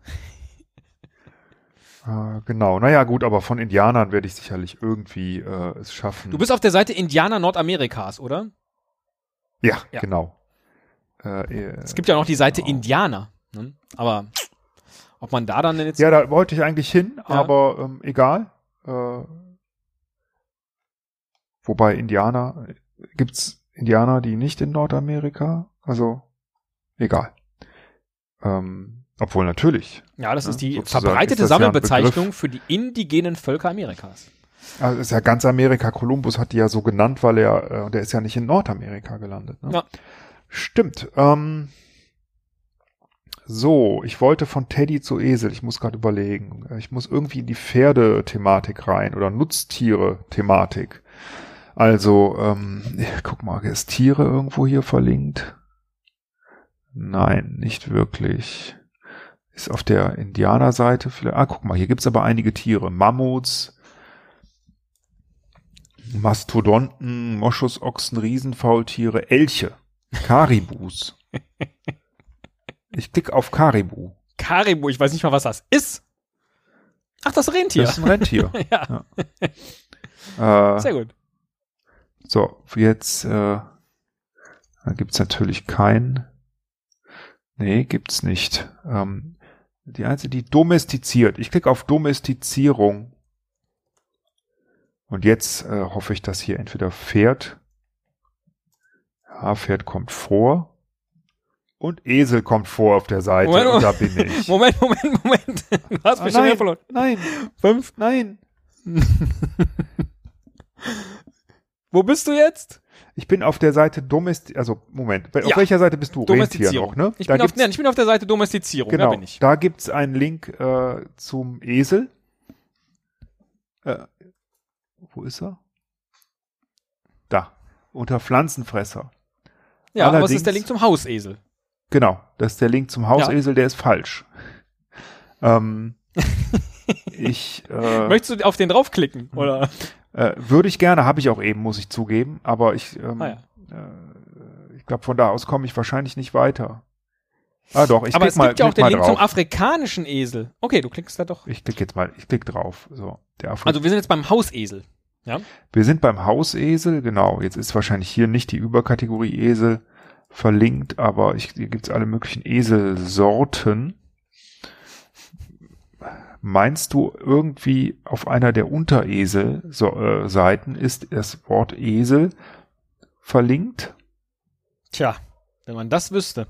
Äh, genau, naja gut, aber von Indianern werde ich sicherlich irgendwie äh, es schaffen. Du bist auf der Seite Indianer Nordamerikas, oder? ja, Ja. genau. Äh, äh, Es gibt ja noch die Seite Genau. Indianer. Ne? Aber ob man da dann jetzt. ja, da wollte ich eigentlich hin, Ja. aber ähm, egal. Äh, wobei Indianer, gibt's Indianer, die nicht in Nordamerika? Also, egal. Ähm, obwohl natürlich. Ja, das Ja, ist die verbreitete ist ja Sammelbezeichnung Begriff. für die indigenen Völker Amerikas. Also ist ja ganz Amerika. Kolumbus hat die ja so genannt, weil er, äh, der ist ja nicht in Nordamerika gelandet. Ne? Ja. Stimmt. Ähm, so, ich wollte von Teddy zu Esel. Ich muss gerade überlegen. Ich muss irgendwie in die Pferde-Thematik rein oder Nutztiere-Thematik. Also, ähm, guck mal, ist Tiere irgendwo hier verlinkt? Nein, nicht wirklich. Ist auf der Indianerseite vielleicht. Ah, guck mal, hier gibt's aber einige Tiere. Mammuts, Mastodonten, Moschusochsen, Riesenfaultiere, Elche, Karibus. Ich klicke auf Karibu. Karibu, ich weiß nicht mal, was das ist. Ach, das Rentier. Das ist ein Rentier. ja, äh, sehr gut. So, jetzt äh, gibt's natürlich kein. Nee, gibt's nicht. Ähm, die einzige, die domestiziert. Ich klicke auf Domestizierung. Und jetzt äh, hoffe ich, dass hier entweder Pferd. Ja, Pferd kommt vor. Und Esel kommt vor auf der Seite. Moment, und da bin ich. Moment, Moment, Moment. Du hast Ah, mich schon wieder nein, verloren. nein, Fünf. nein. Wo bist du jetzt? Ich bin auf der Seite Domest, also Moment, auf Ja. welcher Seite bist du? Domestizierung. noch, ne? Ich, da bin auf, nein, ich bin auf der Seite Domestizierung. genau, Da bin ich. da gibt's einen Link äh, zum Esel. Äh, wo ist er? unter Pflanzenfresser. Ja, aber es Allerdings- ist der Link zum Hausesel. Genau, das ist der Link zum Hausesel, der ist falsch. Ähm, ich äh, Möchtest du auf den draufklicken? Oder? Äh, würde ich gerne, habe ich auch eben, muss ich zugeben, aber ich, ähm, Ah, ja. äh, ich glaube, von da aus komme ich wahrscheinlich nicht weiter. Ah doch, ich Aber klick es mal, gibt ja auch den Link drauf. zum afrikanischen Esel. Okay, du klickst da doch. ich klicke jetzt mal, ich klick drauf. So, der Afri Also wir sind jetzt beim Hausesel. Wir sind beim Hausesel, genau. Jetzt ist wahrscheinlich hier nicht die Überkategorie Esel verlinkt, aber ich, hier gibt's alle möglichen Eselsorten. Meinst du irgendwie auf einer der Unteresel-Seiten ist das Wort Esel verlinkt? Tja, wenn man das wüsste.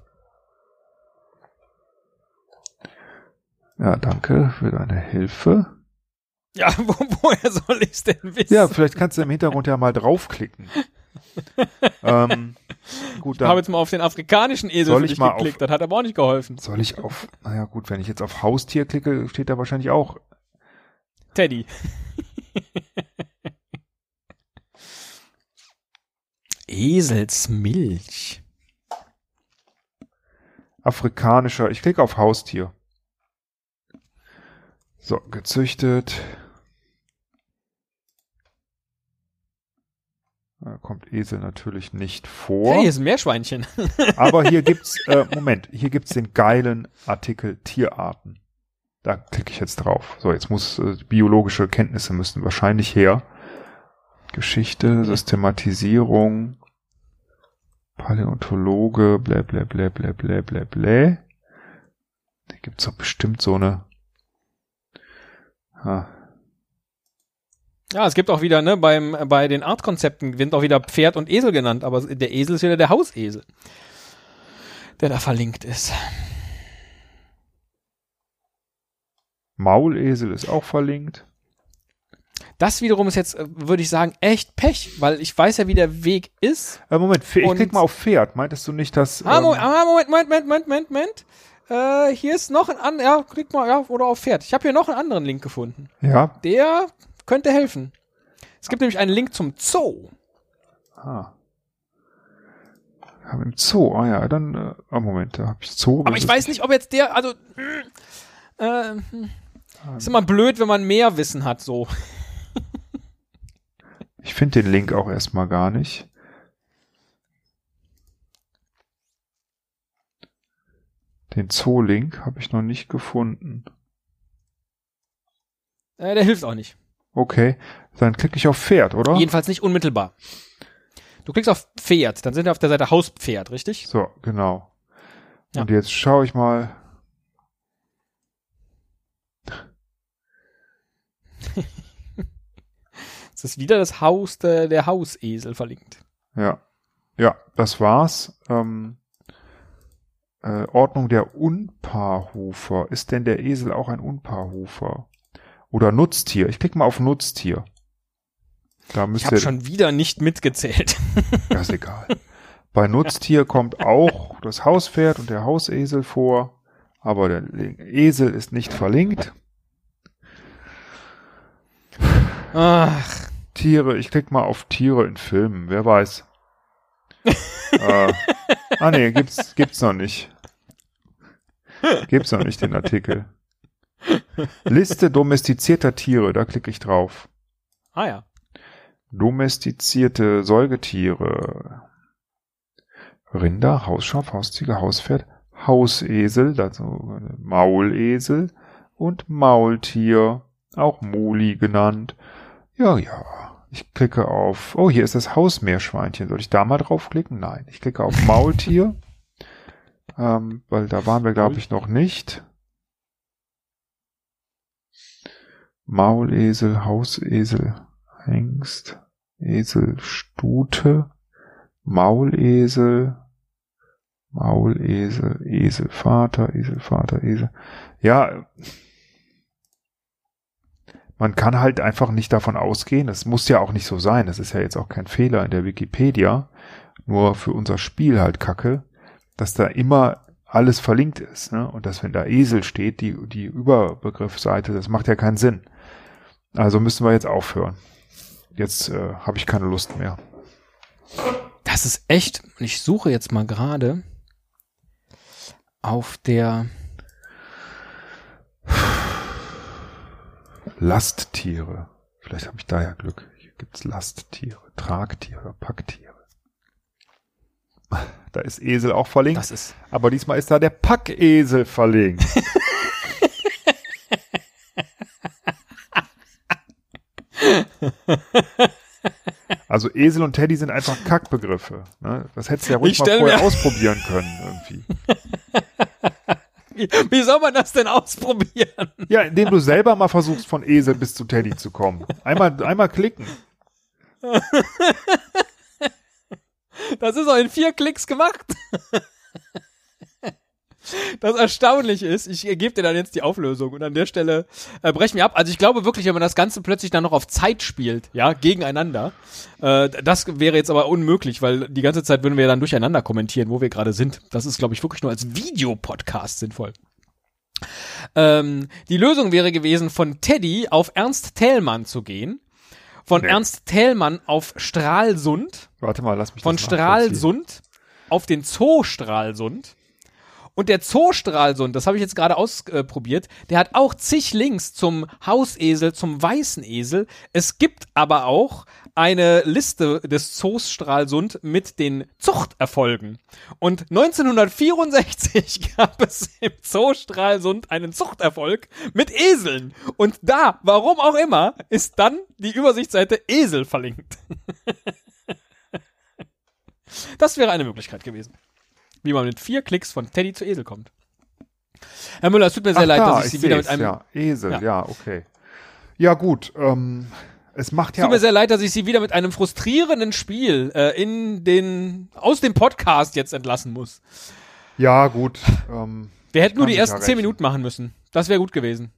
Ja, danke für deine Hilfe. Ja, wo, woher soll ich es denn wissen? Ja, vielleicht kannst du im Hintergrund ja mal draufklicken. ähm, gut, ich habe jetzt mal auf den afrikanischen Esel Soll ich mal auf- geklickt. Das hat aber auch nicht geholfen. soll ich auf, naja gut, wenn ich jetzt auf Haustier klicke, steht da wahrscheinlich auch Teddy. Eselsmilch. afrikanischer. Ich klicke auf Haustier. So, gezüchtet. Kommt Esel natürlich nicht vor. Hey, hier ist ein Meerschweinchen. Aber hier gibt's, äh, Moment, hier gibt's den geilen Artikel Tierarten. Da klicke ich jetzt drauf. So, jetzt muss äh, biologische Kenntnisse müssen wahrscheinlich her. Geschichte, Systematisierung, Paläontologe, blä blä blä blä blä blä blä. Da gibt's doch bestimmt so eine. Ah, Ja, es gibt auch wieder, ne, beim, bei den Artkonzepten wird auch wieder Pferd und Esel genannt, aber der Esel ist wieder der Hausesel, der da verlinkt ist. Maulesel ist auch verlinkt. Das wiederum ist jetzt, äh, würde ich sagen, echt Pech, weil ich weiß ja, wie der Weg ist. Äh, Moment, ich klick mal auf Pferd. Meintest du nicht, dass. Ah, ähm, Moment, ah, Moment, Moment, Moment, Moment, Moment, Moment. Äh, hier ist noch ein anderer, ja, klick mal, ja, oder auf Pferd. Ich habe hier noch einen anderen Link gefunden. ja, Der könnte helfen. Es gibt nämlich einen Link zum Zoo. Ah. Aber im Zoo, ah ja, dann, äh, ah, Moment, da habe ich Zoo. Aber ich weiß nicht, ob jetzt der, also, mm, äh, hm. ist immer blöd, wenn man mehr Wissen hat, so. Ich finde den Link auch erstmal gar nicht. Den Zoo-Link habe ich noch nicht gefunden. Äh, der hilft auch nicht. Okay, dann klicke ich auf Pferd, oder? Jedenfalls nicht unmittelbar. Du klickst auf Pferd, dann sind wir auf der Seite Hauspferd, richtig? So, genau. Ja. Und jetzt schaue ich mal. Es ist wieder das Haus der, der Hausesel verlinkt. Ja, ja, das war's. Ähm, äh, Ordnung der Unpaarhufer. Ist denn der Esel auch ein Unpaarhufer? Oder Nutztier? Ich klicke mal auf Nutztier. Da Ich müsst habe ihr, schon wieder nicht mitgezählt. ja, ist egal. Bei Nutztier kommt auch das Hauspferd und der Hausesel vor, aber der Esel ist nicht verlinkt. Ach, Tiere, ich klicke mal auf Tiere in Filmen, wer weiß. äh, ah nee, gibt's, gibt's noch nicht. Gibt's noch nicht den Artikel. Liste domestizierter Tiere, da klicke ich drauf. ah ja. Domestizierte Säugetiere. Rinder, Hausschaf, Haustiger, Hauspferd, Hausesel, also Maulesel und Maultier, auch Muli genannt. Ja, ja. Ich klicke auf, oh, hier ist das Hausmeerschweinchen. Soll ich da mal draufklicken? Nein. Ich klicke auf Maultier, ähm, weil da waren wir, glaube ich, noch nicht. Maulesel, Hausesel, Hengst, Esel, Stute, Maulesel, Maulesel, Eselvater, Eselvater, Esel. Ja, man kann halt einfach nicht davon ausgehen, das muss ja auch nicht so sein, das ist ja jetzt auch kein Fehler in der Wikipedia, nur für unser Spiel halt kacke, dass da immer alles verlinkt ist, ne? Und dass wenn da Esel steht, die, die Überbegriffsseite, das macht ja keinen Sinn. Also müssen wir jetzt aufhören. Jetzt äh, habe ich keine Lust mehr. Das ist echt, ich suche jetzt mal gerade auf der Lasttiere. Vielleicht habe ich da ja Glück. Hier gibt's Lasttiere, Tragtiere, Packtiere. Da ist Esel auch verlinkt. Das ist aber diesmal ist da der Packesel verlinkt. Also Esel und Teddy sind einfach Kackbegriffe. Ne? Das hättest du ja ruhig Ich mal vorher ausprobieren können irgendwie. Wie, wie soll man das denn ausprobieren? Ja, indem du selber mal versuchst, von Esel bis zu Teddy zu kommen. Einmal, einmal klicken. Das ist auch in vier Klicks gemacht. Das Erstaunliche ist, ich gebe dir dann jetzt die Auflösung und an der Stelle äh, brechen wir ab. Also ich glaube wirklich, wenn man das Ganze plötzlich dann noch auf Zeit spielt, ja, gegeneinander, äh, das wäre jetzt aber unmöglich, weil die ganze Zeit würden wir dann durcheinander kommentieren, wo wir gerade sind. Das ist, glaube ich, wirklich nur als Videopodcast sinnvoll. Ähm, die Lösung wäre gewesen, von Teddy auf Ernst Thälmann zu gehen, von Nee. Ernst Thälmann auf Stralsund, Warte mal, lass mich von. Stralsund auf den Zoo Stralsund. Und der Zoo Stralsund, das habe ich jetzt gerade ausprobiert, der hat auch zig Links zum Hausesel, zum weißen Esel. Es gibt aber auch eine Liste des Zoos Stralsund mit den Zuchterfolgen. Und 1964 gab es im Zoo Stralsund einen Zuchterfolg mit Eseln. Und da, warum auch immer, ist dann die Übersichtsseite Esel verlinkt. Das wäre eine Möglichkeit gewesen. Wie man mit vier Klicks von Teddy zu Esel kommt. Herr Müller, es tut mir sehr Ach, leid, da, dass ich Sie wieder mit einem. Ja, Esel, Ja. ja, okay. Ja, gut. Ähm, es macht Es ja tut mir sehr leid, dass ich Sie wieder mit einem frustrierenden Spiel äh, in den aus dem Podcast jetzt entlassen muss. Ja, gut. Ähm, Wir hätten nur die ersten zehn. Minuten machen müssen. Das wäre gut gewesen.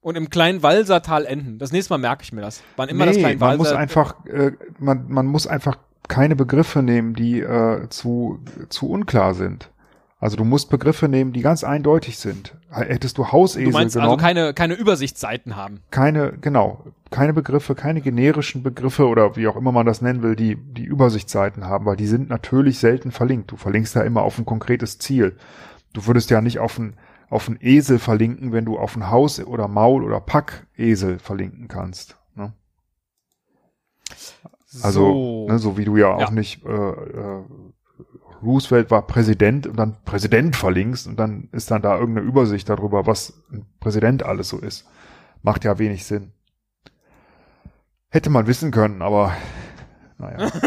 Und im kleinen Walsertal enden. Das nächste Mal merke ich mir das. Wann immer das nee, kleine man muss einfach, äh, man, man muss einfach keine Begriffe nehmen, die äh, zu, zu unklar sind. Also du musst Begriffe nehmen, die ganz eindeutig sind. Hättest du Hausesel Du meinst genommen, also keine, keine Übersichtsseiten haben. keine, genau, keine Begriffe, keine generischen Begriffe oder wie auch immer man das nennen will, die die Übersichtsseiten haben, weil die sind natürlich selten verlinkt. Du verlinkst ja immer auf ein konkretes Ziel. Du würdest ja nicht auf ein auf ein Esel verlinken, wenn du auf ein Haus oder Maul oder Packesel verlinken kannst. Ne? Also so. ne, so wie du ja auch Ja. nicht äh, äh, Roosevelt war Präsident und dann Präsident verlinkst und dann ist dann da irgendeine Übersicht darüber, was ein Präsident alles so ist. Macht ja wenig Sinn. Hätte man wissen können, aber naja.